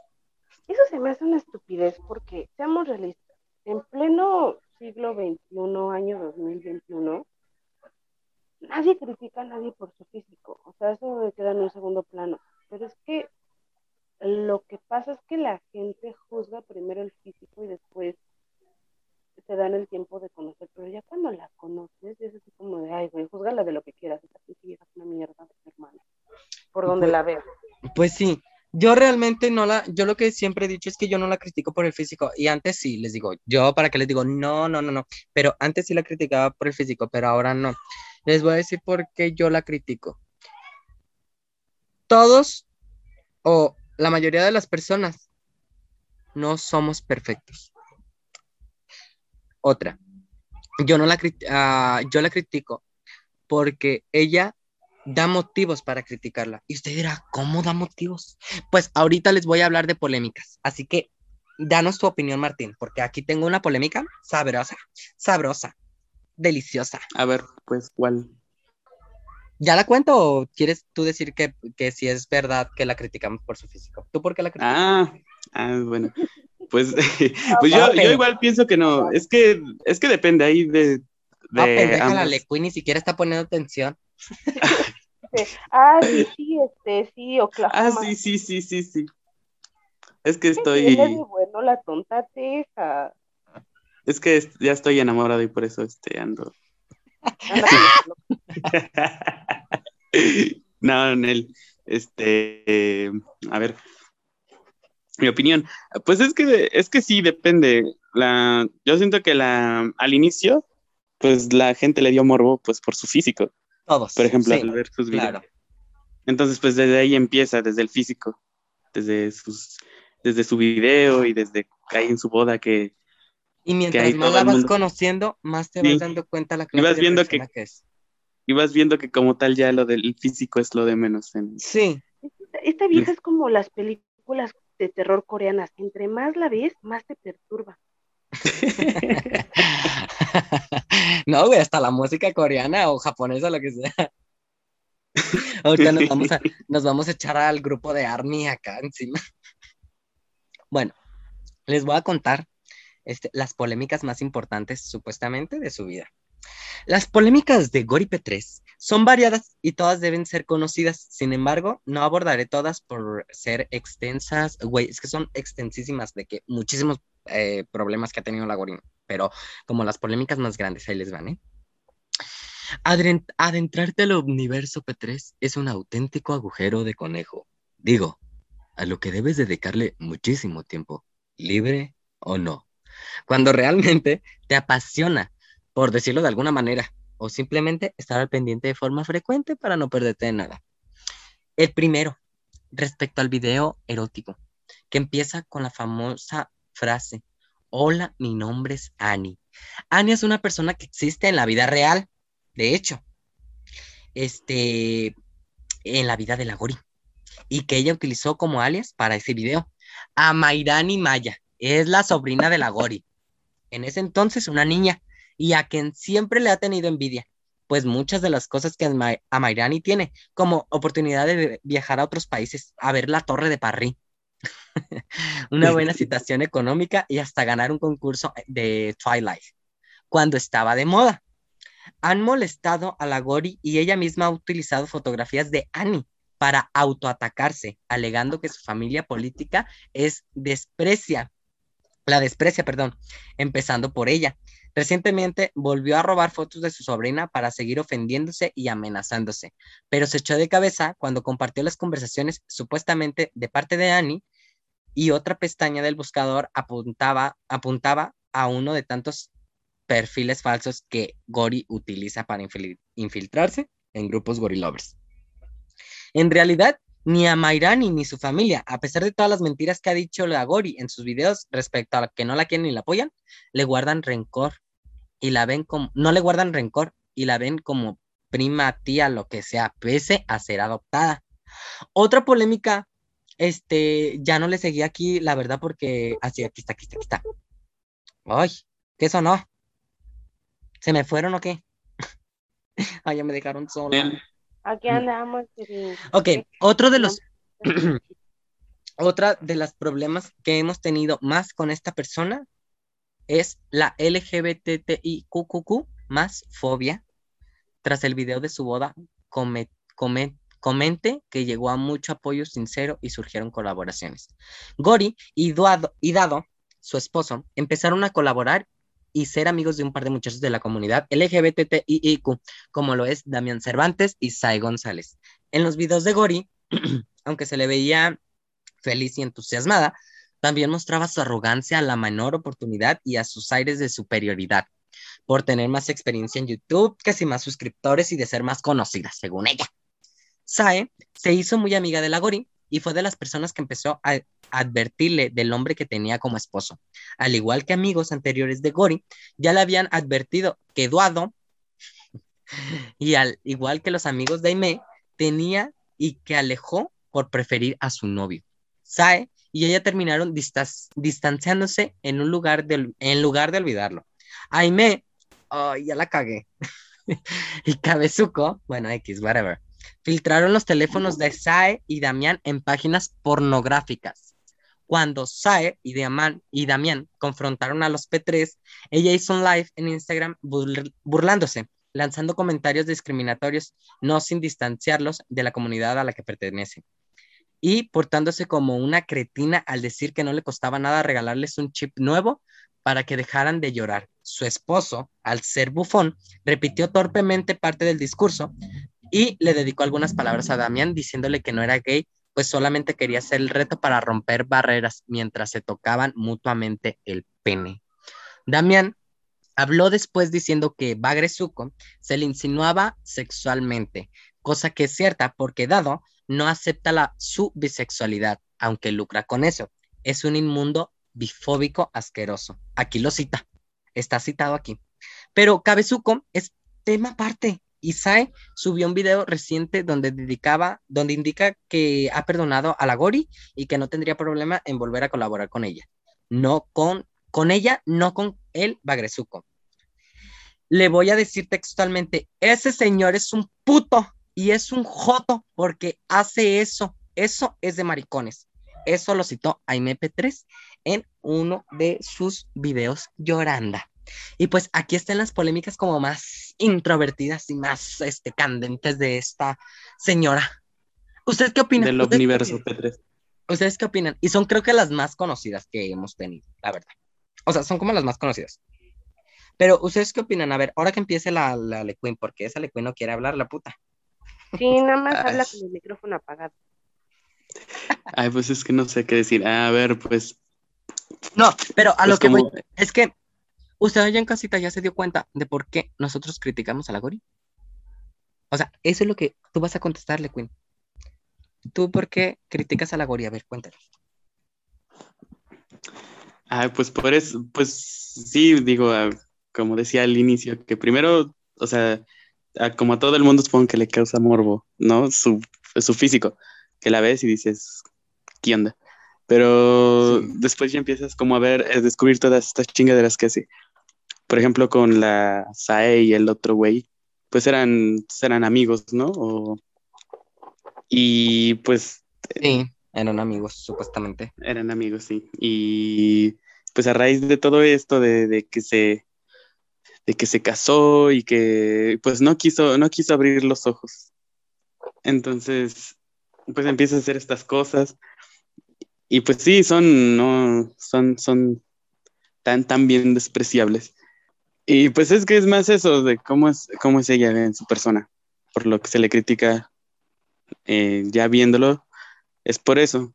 Eso se me hace una estupidez porque, seamos realistas, en pleno siglo XXI, año 2021, nadie critica a nadie por su físico. O sea, eso queda en un segundo plano. Pero es que lo que pasa es que la gente juzga primero el físico y después se dan el tiempo de conocer, pero ya cuando la conoces es así como de, ay, güey, juzgala de lo que quieras, esta pinche es una mierda de hermana, por donde Pues- la veas. Pues sí, yo realmente no la, yo lo que siempre he dicho es que yo no la critico por el físico y antes sí, les digo, yo para qué les digo, no, no, no, no, pero antes sí la criticaba por el físico, pero ahora no. Les voy a decir por qué yo la critico. Todos o la mayoría de las personas no somos perfectos. Otra, yo no la, ah, yo la critico porque ella da motivos para criticarla. Y usted dirá, ¿cómo da motivos? Pues ahorita les voy a hablar de polémicas, así que danos tu opinión, Martín, porque aquí tengo una polémica sabrosa, sabrosa, deliciosa. A ver, pues, ¿cuál? ¿Ya la cuento o quieres tú decir que, que si es verdad que la criticamos por su físico? ¿Tú por qué la criticas? Ah, ah, bueno. Pues, pues yo, yo igual pienso que no. Es que, es que depende ahí de. de Ah, pendeja, la. Lecuy ni siquiera está poniendo atención. Ah, sí, sí, este, sí, Oklahoma. Ah, sí, sí, sí, sí, sí. Es que estoy, bueno la tonta teja. es que es- ya estoy enamorado y por eso este ando. No, Nel, este, eh, a ver, mi opinión, pues es que, es que sí, depende. La, yo siento que la, al inicio, pues la gente le dio morbo, pues por su físico, Todos. por ejemplo, Sí, al ver sus videos. claro. Entonces, pues desde ahí empieza, desde el físico, desde sus, desde su video y desde ahí en su boda que, Y mientras más la vas mundo- conociendo, más te Sí. vas dando cuenta la Y clase vas de viendo que- es. y vas viendo que como tal ya lo del físico es lo de menos. en- Sí, Esta, esta vieja es como las películas de terror coreanas. Entre más la ves, más te perturba. no, güey, hasta la música coreana o japonesa, lo que sea. Ahorita nos vamos a, nos vamos a echar al grupo de Army acá encima. Bueno, les voy a contar este, las polémicas más importantes, supuestamente, de su vida. Las polémicas de Gori P3 son variadas y todas deben ser conocidas. Sin embargo, no abordaré todas por ser extensas. Güey, es que son extensísimas de que muchísimos eh, problemas que ha tenido la Gori, pero como las polémicas más grandes, ahí les van, ¿eh? Adentrarte al universo P3 es un auténtico agujero de conejo. Digo, a lo que debes dedicarle muchísimo tiempo, libre o no. Cuando realmente te apasiona, por decirlo de alguna manera, o simplemente estar al pendiente de forma frecuente para no perderte de nada. El primero, respecto al video erótico, que empieza con la famosa frase, hola, mi nombre es Annie. Annie es una persona que existe en la vida real, de hecho, este, en la vida de la Gori, y que ella utilizó como alias para ese video. A Mairani Maya, es la sobrina de la Gori, en ese entonces una niña, y a quien siempre le ha tenido envidia, pues muchas de las cosas que Ma- a Mairani tiene, como oportunidad de viajar a otros países, a ver la torre de Parrí, una buena situación económica y hasta ganar un concurso de Twilight, cuando estaba de moda. Han molestado a la Gori y ella misma ha utilizado fotografías de Annie para autoatacarse, alegando que su familia política es desprecia, la desprecia, perdón, empezando por ella. Recientemente volvió a robar fotos de su sobrina para seguir ofendiéndose y amenazándose, pero se echó de cabeza cuando compartió las conversaciones supuestamente de parte de Annie y otra pestaña del buscador apuntaba, apuntaba a uno de tantos perfiles falsos que Gori utiliza para infil- infiltrarse en grupos gorilovers. En realidad, ni a Mairani ni su familia, a pesar de todas las mentiras que ha dicho la Gori en sus videos respecto a que no la quieren ni la apoyan, le guardan rencor y la ven como, no le guardan rencor y la ven como prima, tía, lo que sea, pese a ser adoptada. Otra polémica, este, ya no le seguí aquí, la verdad, porque así, aquí está, aquí está, aquí está. Ay, ¿qué sonó? ¿Se me fueron o qué? Ay, ya me dejaron sola. Bien. Aquí andamos. querido. Ok, otro de los, otra de los problemas que hemos tenido más con esta persona es la LGBTIQQQ más fobia. Tras el video de su boda, come, comente que llegó a mucho apoyo sincero y surgieron colaboraciones. Gori y, y Dado, su esposo, empezaron a colaborar y ser amigos de un par de muchachos de la comunidad LGBTIQ, como lo es Damián Cervantes y Sai González. En los videos de Gori, aunque se le veía feliz y entusiasmada, también mostraba su arrogancia a la menor oportunidad y a sus aires de superioridad, por tener más experiencia en YouTube, casi más suscriptores y de ser más conocida, según ella. Sae se hizo muy amiga de la Gori y fue de las personas que empezó a advertirle del hombre que tenía como esposo. Al igual que amigos anteriores de Gori, ya le habían advertido que Eduardo, y al igual que los amigos de Aime, tenía y que alejó por preferir a su novio. Sae y ella terminaron distanciándose en un lugar de, en lugar de olvidarlo. Aime, ay, ya la cagué. y Cabezuco, bueno, X, whatever filtraron los teléfonos de Sae y Damián en páginas pornográficas. Cuando Sae y, Damián, y Damián confrontaron a los P3, ella hizo un live en Instagram burlándose, lanzando comentarios discriminatorios, no sin distanciarlos de la comunidad a la que pertenece. Y portándose como una cretina al decir que no le costaba nada regalarles un chip nuevo para que dejaran de llorar. Su esposo, al ser bufón, repitió torpemente parte del discurso, y le dedicó algunas palabras a Damián diciéndole que no era gay, pues solamente quería hacer el reto para romper barreras mientras se tocaban mutuamente el pene. Damián habló después diciendo que Bagresuko se le insinuaba sexualmente, cosa que es cierta porque Dado no acepta la, su bisexualidad, aunque lucra con eso. Es un inmundo bifóbico asqueroso. Aquí lo cita, está citado aquí. Pero Cabezuco es tema aparte. Isae subió un video reciente donde dedicaba, donde indica que ha perdonado a la Gori y que no tendría problema en volver a colaborar con ella. No con, con ella, no con el Bagresuco. Le voy a decir textualmente, ese señor es un puto y es un joto porque hace eso. Eso es de maricones. Eso lo citó Aime 3 en uno de sus videos llorando. Y pues aquí están las polémicas como más introvertidas y más este, candentes de esta señora. ¿Ustedes qué opinan? Del universo P3. ¿Ustedes qué opinan? Y son creo que las más conocidas que hemos tenido, la verdad. O sea, son como las más conocidas. Pero, ¿ustedes qué opinan? A ver, ahora que empiece la, la Lequin, porque esa Lequin no quiere hablar, la puta. Sí, nada más habla con el micrófono apagado. Ay, pues es que no sé qué decir. A ver, pues. No, pero a lo pues que voy es que usted allá en casita ya se dio cuenta de por qué nosotros criticamos a la Gori. O sea, eso es lo que tú vas a contestarle, Queen. ¿Tú por qué criticas a la Gori? A ver, cuéntanos. Ah, pues por eso, pues sí, digo, ah, como decía al inicio, que primero, o sea, como a todo el mundo supongo que le causa morbo, ¿no? Su, su físico, que la ves y dices, ¿qué onda? Pero después ya empiezas como a ver, a descubrir todas estas chingaderas que hace por ejemplo, con la Sae y el otro güey, pues eran, eran amigos, ¿no? y pues... Sí, eran amigos, supuestamente. Eran amigos, sí. Y pues a raíz de todo esto, de, que se de que se casó y que pues no quiso, no quiso abrir los ojos. Entonces, pues empieza a hacer estas cosas. Y pues sí, son, no, son, son tan, tan bien despreciables. Y pues es que es más eso de cómo es, cómo es ella en su persona, por lo que se le critica eh, ya viéndolo, es por eso.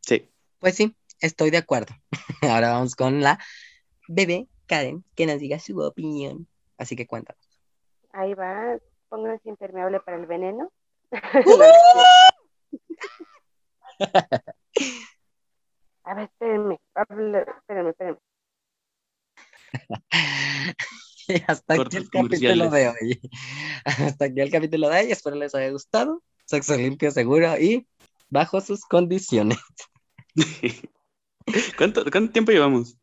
Sí. Pues sí, estoy de acuerdo. Ahora vamos con la bebé Karen, que nos diga su opinión. Así que cuéntanos. Ahí va, pónganse impermeable para el veneno. A ver, espérenme, espérenme, espérenme. hasta aquí el capítulo de hoy. Hasta aquí el capítulo de hoy. Espero les haya gustado. Sexo limpio, seguro y bajo sus condiciones. ¿Cuánto, tiempo llevamos?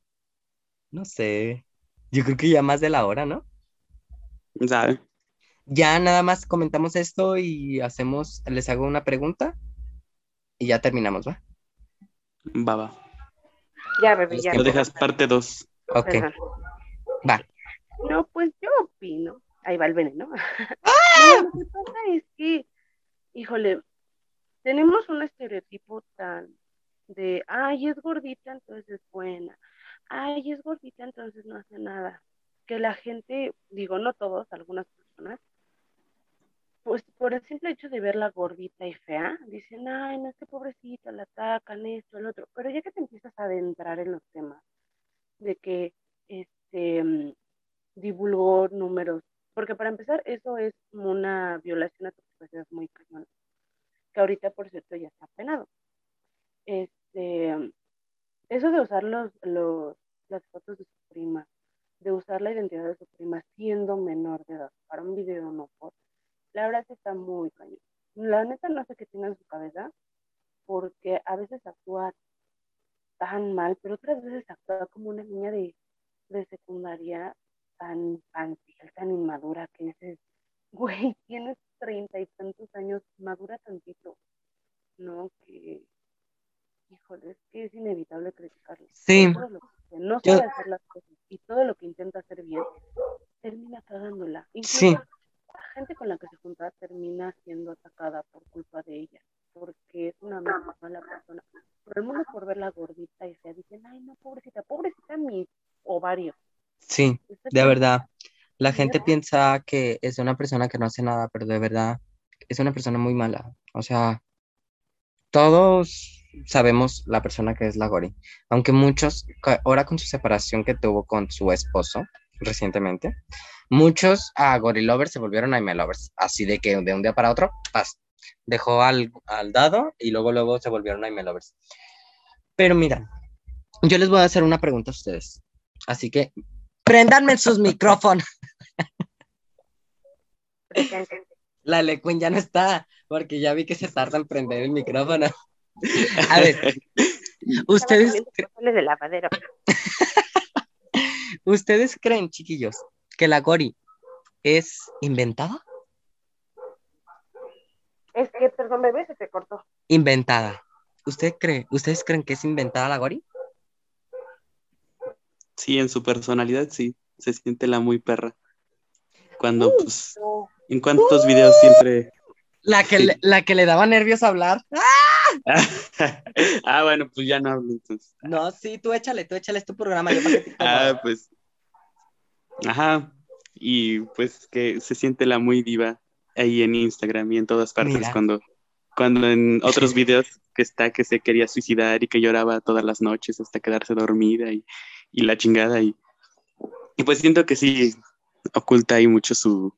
No sé. Yo creo que ya más de la hora, ¿no? ¿Sabe? Ya nada más comentamos esto y hacemos, les hago una pregunta y ya terminamos, ¿va? Baba. Ya, bebé, ya. Lo dejas parte 2. Ok, Ajá. va. No, pues yo opino. Ahí va el veneno. ¡Ah! No, lo que pasa es que, híjole, tenemos un estereotipo tan de, ay, es gordita, entonces es buena. Ay, es gordita, entonces no hace nada. Que la gente, digo, no todos, algunas personas, pues por el simple hecho de verla gordita y fea, dicen, ay, no, es que pobrecita, la atacan, esto, el otro. Pero ya que te empiezas a adentrar en los temas, de que este mm, divulgó números, porque para empezar, eso es una violación a tu privacidad muy cañona, que ahorita, por cierto, ya está penado. Este, eso de usar los, los, las fotos de su prima, de usar la identidad de su prima siendo menor de edad para un video no por, la verdad está muy cañón. La neta no sé qué tiene en su cabeza, porque a veces actúa tan mal, pero otras veces actúa como una niña de, de secundaria tan infantil, tan inmadura, que dices, güey, tienes treinta y tantos años, madura tantito, ¿no? Que, híjole, es que es inevitable criticarlo. Sí. Todo lo que no Yo- sabe hacer las cosas y todo lo que intenta hacer bien, termina cagándola. Incluso Sí. la gente con la que se junta termina siendo atacada por culpa de ella, porque es una mala persona. Pero el mundo por verla gordita y fea dicen, ay, no, pobrecita, pobrecita mi ovario. Sí, de verdad. La gente piensa que es una persona que no hace nada, pero de verdad es una persona muy mala. O sea, todos sabemos la persona que es la Gori, aunque muchos, ahora con su separación que tuvo con su esposo recientemente, muchos a Gori lovers se volvieron Aime lovers, así de que de un día para otro, paz, dejó al, al dado y luego luego se volvieron Aime lovers. Pero mira, yo les voy a hacer una pregunta a ustedes, así que préndanme sus micrófonos. La Lequin ya no está, porque ya vi que se tarda en prender el micrófono. A ver, ustedes, de lavadero. ¿ustedes creen, chiquillos, que la Gori es inventada? Es que, perdón, bebé, se te cortó. Inventada. ¿Usted cree, ¿Ustedes creen que es inventada la Gori? Sí, en su personalidad sí, se siente la muy perra. Cuando, pues, No. en cuántos videos siempre... La que, Sí. le, la que le daba nervios hablar. ah, bueno, pues ya no hablo entonces. No, sí, tú échale, tú échale, es tu programa. Yo Ah, pues. Ajá. Y pues que se siente la muy diva ahí en Instagram y en todas partes Mira. cuando, cuando en otros videos que está que se quería suicidar y que lloraba todas las noches hasta quedarse dormida y, y la chingada y, y pues siento que sí oculta ahí mucho su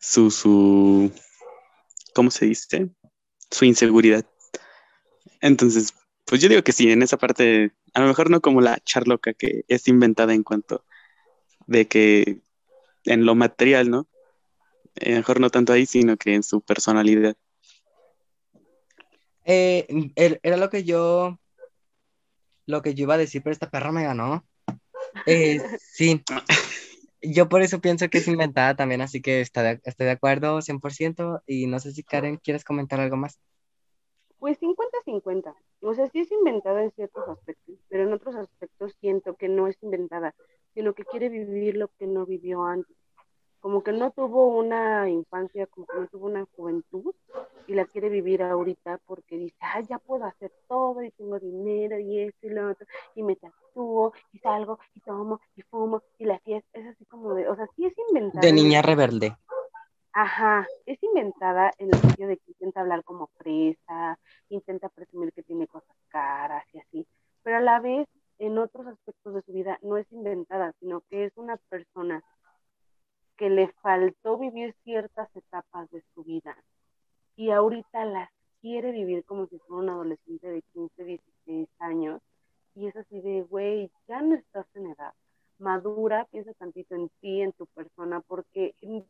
su su ¿cómo se dice? su inseguridad. Entonces, pues yo digo que sí, en esa parte, a lo mejor no como la charloca que es inventada en cuanto de que en lo material, ¿no? Eh, mejor no tanto ahí, sino que en su personalidad. Eh, er- era lo que yo, lo que yo iba a decir, pero esta perra me ganó. Eh, sí, yo por eso pienso que es inventada también, así que está de- estoy de acuerdo 100%. Y no sé si Karen, ¿quieres comentar algo más? Pues 50-50. O sea, sí es inventada en ciertos aspectos, pero en otros aspectos siento que no es inventada, sino que quiere vivir lo que no vivió antes. Como que no tuvo una infancia, como que no tuvo una juventud y la quiere vivir ahorita porque dice, ah, ya puedo hacer todo y tengo dinero y esto y lo otro y me tatúo y salgo y tomo y fumo y la fiesta. Es así como de, o sea, sí es inventada. De niña el- rebelde. Ajá, es inventada en el sentido de que intenta hablar como fresa, intenta presumir que tiene cosas caras y así, pero a la vez en otros aspectos de su vida no es inventada, sino que es una persona que le faltó vivir ciertas etapas de su vida y ahorita las quiere vivir como si fuera un adolescente de 15, 16 años y es así de, güey, ya no estás en edad, madura, piensa tantito en ti, en tu persona, porque en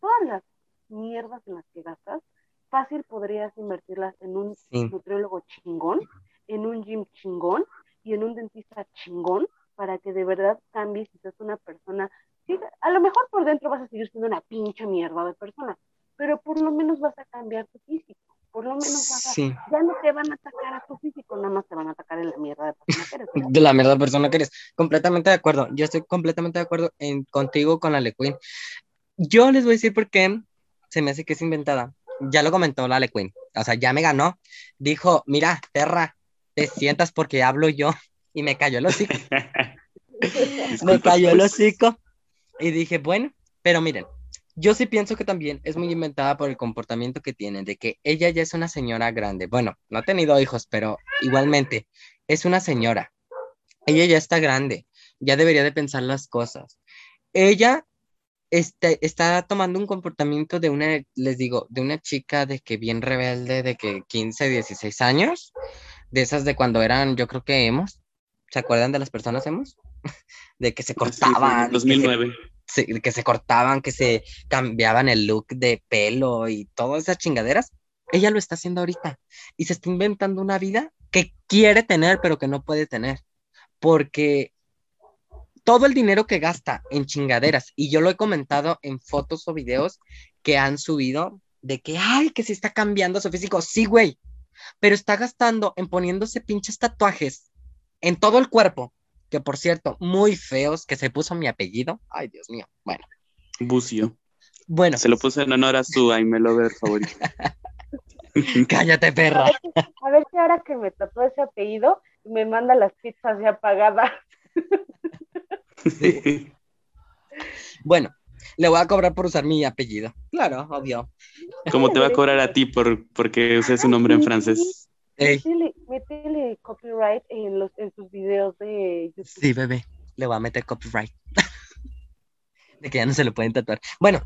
todas las mierdas en las que gastas, fácil podrías invertirlas en un Sí. nutriólogo chingón, en un gym chingón y en un dentista chingón para que de verdad cambies y seas una persona. Sí, a lo mejor por dentro vas a seguir siendo una pinche mierda de persona, pero por lo menos vas a cambiar tu físico. por lo menos Sí. ya no te van a atacar a tu físico, nada más te van a atacar en la mierda de persona que eres. ¿verdad? De la mierda persona que eres. Completamente de acuerdo. Yo estoy completamente de acuerdo en, contigo con la Lequeen. Yo les voy a decir por qué se me hace que es inventada. Ya lo comentó la Lequeen. O sea, ya me ganó. Dijo, mira, perra, te sientas porque hablo yo. Y me cayó el hocico. me cayó el hocico. Y dije, bueno, pero miren, yo sí pienso que también es muy inventada por el comportamiento que tiene, de que ella ya es una señora grande. Bueno, no ha tenido hijos, pero igualmente es una señora. Ella ya está grande, ya debería de pensar las cosas. Ella este, está tomando un comportamiento de una, les digo, de una chica de que bien rebelde, de que 15, 16 años, de esas de cuando eran, yo creo que hemos. ¿Se acuerdan de las personas hemos? De que se Sí, cortaban. que se- 2009. Se- que se cortaban, que se cambiaban el look de pelo y todas esas chingaderas. Ella lo está haciendo ahorita y se está inventando una vida que quiere tener, pero que no puede tener. Porque todo el dinero que gasta en chingaderas, y yo lo he comentado en fotos o videos que han subido, de que, ay, que se está cambiando su físico. Sí, güey, pero está gastando en poniéndose pinches tatuajes en todo el cuerpo, que por cierto, muy feos, que se puso mi apellido. Ay, Dios mío. Bueno, Bucio. bueno, Se lo puse en honor a su I'm Lover favorito. cállate, perra. A ver si ahora que me trató ese apellido, me manda las pizzas ya pagadas. Bueno, le voy a cobrar por usar mi apellido. Claro, obvio. ¿Cómo te va a cobrar a ti por, porque usé su nombre en francés? Métele, métele copyright en, los, en sus videos de YouTube. sí, bebé, le voy a meter copyright. De que ya no se lo pueden tatuar. Bueno,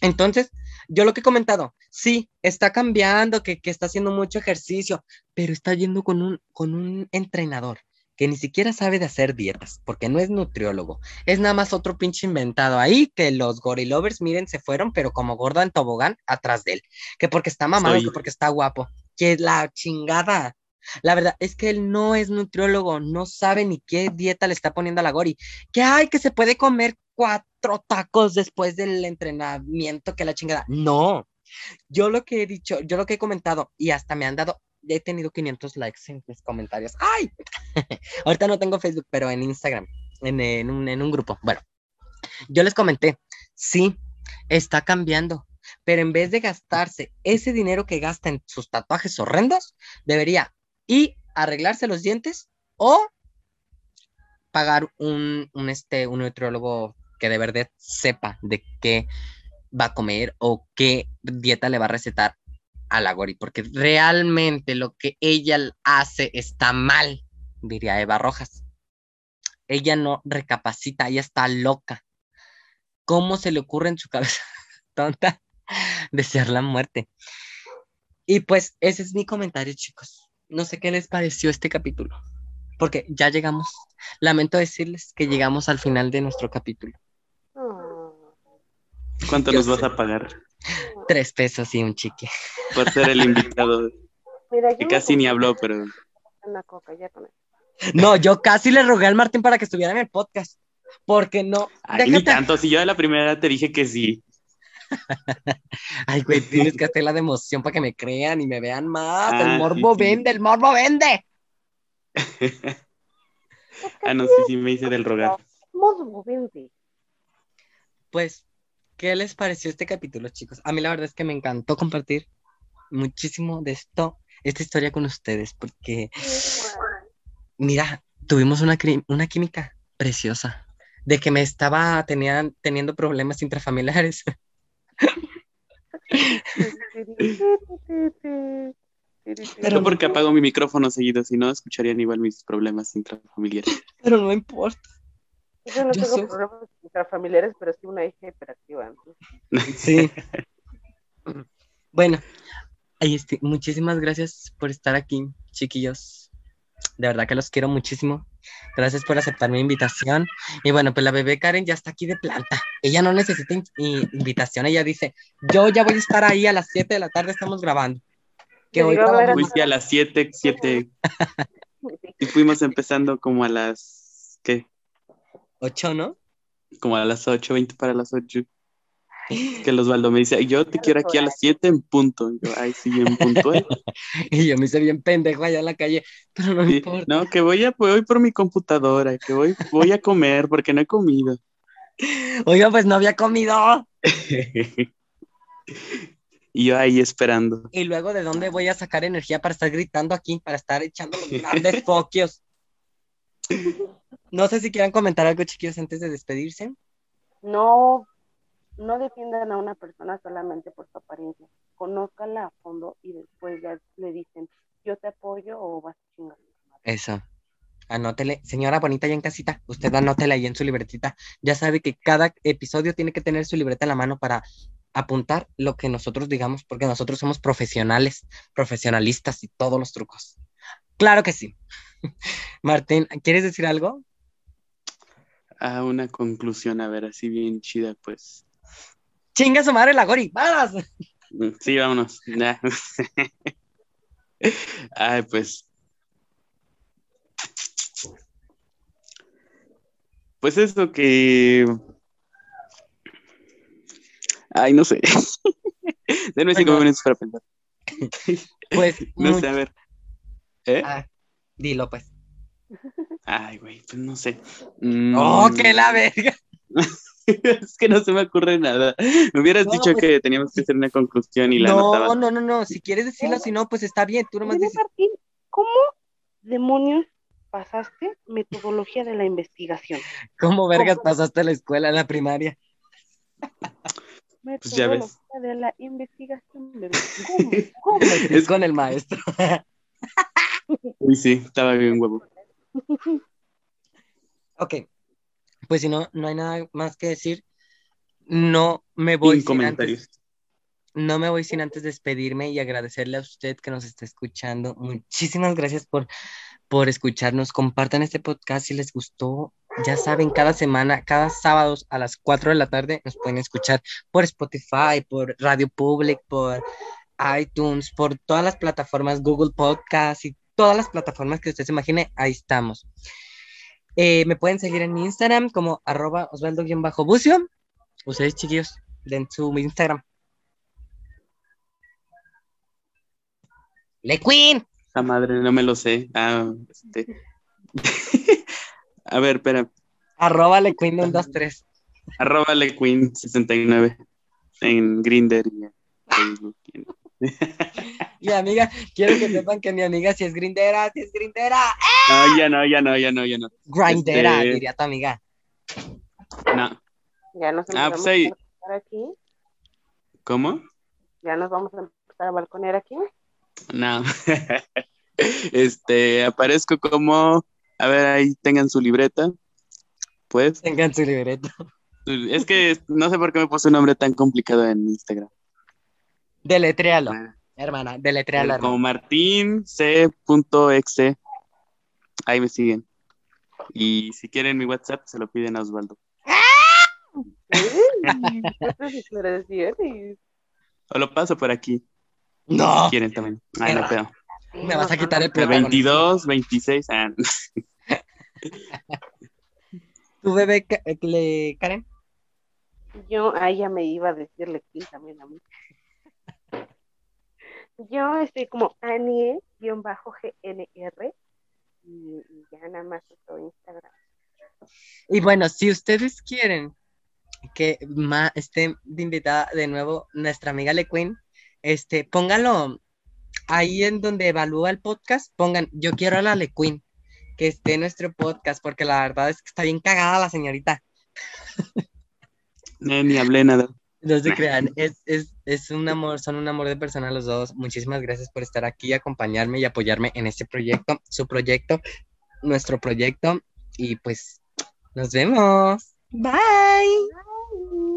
entonces, yo lo que he comentado, sí, está cambiando, que, que está haciendo mucho ejercicio, pero está yendo con un, con un entrenador que ni siquiera sabe de hacer dietas, porque no es nutriólogo, es nada más otro pinche inventado ahí, que los gorilovers, miren, se fueron, pero como gordo en tobogán, atrás de él, que porque está mamado, Soy- que porque está guapo, que la chingada. La verdad es que él no es nutriólogo, no sabe ni qué dieta le está poniendo a la Gori. Que hay que se puede comer cuatro tacos después del entrenamiento, que la chingada. No, yo lo que he dicho, yo lo que he comentado y hasta me han dado, he tenido 500 likes en mis comentarios. ¡Ay! Ahorita no tengo Facebook, pero en Instagram, en, en un, en un grupo. Bueno, yo les comenté, sí, está cambiando, pero en vez de gastarse ese dinero que gasta en sus tatuajes horrendos, debería y arreglarse los dientes o pagar un, un, este, un nutriólogo que de verdad sepa de qué va a comer o qué dieta le va a recetar a la Gori, porque realmente lo que ella hace está mal, diría Eva Rojas. Ella no recapacita, ella está loca. ¿Cómo se le ocurre en su cabeza tonta desear la muerte? Y pues ese es mi comentario, chicos. No sé qué les pareció este capítulo, porque ya llegamos. Lamento decirles que llegamos al final de nuestro capítulo. Oh. ¿Cuánto Yo nos vas a pagar Tres pesos y un chique. por ser el invitado? Mira, Que casi ni habló, pero Una coca, ya con eso. No, yo casi le rogué al Martín para que estuviera en el podcast, porque no. Ay, ni tanto. Si yo de la primera te dije que sí. Ay, güey, tienes que hacerla de emoción para que me crean y me vean más. Ah, el sí, morbo sí. vende, el morbo vende. Ah, no, sí, sí, me hice del rogar. Mosbo, vente. Pues, ¿qué les pareció este capítulo, chicos? A mí la verdad es que me encantó compartir muchísimo de esto, esta historia con ustedes, porque, mira, tuvimos una, una química preciosa, de que me estaba tenían, teniendo problemas intrafamiliares. Yo porque apago mi micrófono seguido, si no escucharían igual mis problemas intrafamiliares. Pero no importa. Yo no Yo tengo soy- problemas intrafamiliares, pero sí una hija hiperactiva. entonces, Sí. Bueno, ahí este, muchísimas gracias por estar aquí, chiquillos. De verdad que los quiero muchísimo. Gracias por aceptar mi invitación. Y bueno, pues la bebé Karen ya está aquí de planta. Ella no necesita in- invitación. Ella dice, yo ya voy a estar ahí a las 7 de la tarde, estamos grabando. Que hoy a Fuiste a las 7, 7 y fuimos empezando como a las, ¿qué? ocho, ¿no? Como a las 8, 20 para las 8. Que los Osvaldo me dice, yo te quiero aquí a las 7 en punto. Yo, ay, sí, en punto. y yo me hice bien pendejo allá en la calle, pero no importa. No, que voy a voy por mi computadora, que voy, voy a comer porque no he comido. Oiga, pues no había comido. y yo ahí esperando. Y luego, ¿de dónde voy a sacar energía para estar gritando aquí, para estar echando los grandes foquios? No sé si quieran comentar algo, chiquillos, antes de despedirse. No, no defiendan a una persona solamente por su apariencia. Conózcala a fondo y después ya le dicen, yo te apoyo o vas a chingar. Eso. Anótele, señora bonita ya en casita, usted anótele ahí en su libretita. Ya sabe que cada episodio tiene que tener su libreta en la mano para apuntar lo que nosotros digamos, porque nosotros somos profesionales, profesionalistas y todos los trucos. Claro que sí. Martín, ¿quieres decir algo? A una conclusión, a ver, así bien chida, pues. Chinga su madre la Gori, ¡vámonos! Sí, vámonos. Ay, pues. Pues eso que Ay, no sé. Denme cinco minutos para pensar. Pues. no sé, a ver. ¿Eh? Ah, dilo, pues. Ay, güey, pues no sé. ¡Oh, qué la verga! es que no se me ocurre nada. Me hubieras dicho pues que teníamos que hacer una conclusión y la No, no, no, no. Si quieres decirlo, si no, pues está bien. Tú nomás dices. ¿cómo demonios pasaste metodología de la investigación? ¿Cómo vergas pasaste la escuela, la primaria? Pues ya ves. De la investigación. ¿Cómo? Es con el maestro. Uy, sí, estaba bien huevo. Ok, pues si no, no hay nada más que decir. No me voy sin comentarios. no me voy sin antes despedirme y agradecerle a usted que nos está escuchando. Muchísimas gracias por, por escucharnos. Compartan este podcast si les gustó ya saben, cada semana, cada sábado a las 4 de la tarde nos pueden escuchar por Spotify, por Radio Public, por iTunes, por todas las plataformas, Google Podcast y todas las plataformas que usted se imagine, ahí estamos. Eh, me pueden seguir en mi Instagram como arroba osvaldo-bucio. Ustedes, chiquillos, den su Instagram. Le Queen. La madre, no me lo sé. Ah, este. A ver, espera. Arroba Lequeen 123. Arroba Lequeen 69 en Grinder y en Facebook. Y amiga, quiero que sepan que mi amiga si es grindera, si es grindera. No, ya no, ya no, ya no, ya no. Grindera, este, diría tu amiga. No. Ya nos ah, pues ahí. a aquí. ¿Cómo? Ya nos vamos a empezar a balconear aquí. No. este, aparezco como a ver, ahí tengan su libreta. Pues. Tengan su libreta. Es que no sé por qué me puse un nombre tan complicado en Instagram. Deletréalo, hermana, deletréalo. Como Martín C.exe. Ahí me siguen. Y si quieren mi WhatsApp, se lo piden a Osvaldo. o lo paso por aquí. No. Si quieren también. Ay, no pedo. Me vas a quitar el De 22, 26. Ah. ¿Tu bebé, le, Karen? Yo, a ella me iba a decirle que también a mí. Yo estoy como Anie-GNR y, ya nada más estoy Instagram. Y bueno, si ustedes quieren que esté de invitada de nuevo nuestra amiga Le Queen, este, pónganlo ahí en donde evalúa el podcast, pongan, yo quiero a la Le Queen, que esté en nuestro podcast, porque la verdad es que está bien cagada la señorita. ni hablé nada. No se crean, es, es, es, un amor, son un amor de persona los dos. Muchísimas gracias por estar aquí, acompañarme y apoyarme en este proyecto, su proyecto, nuestro proyecto. Y pues nos vemos. Bye.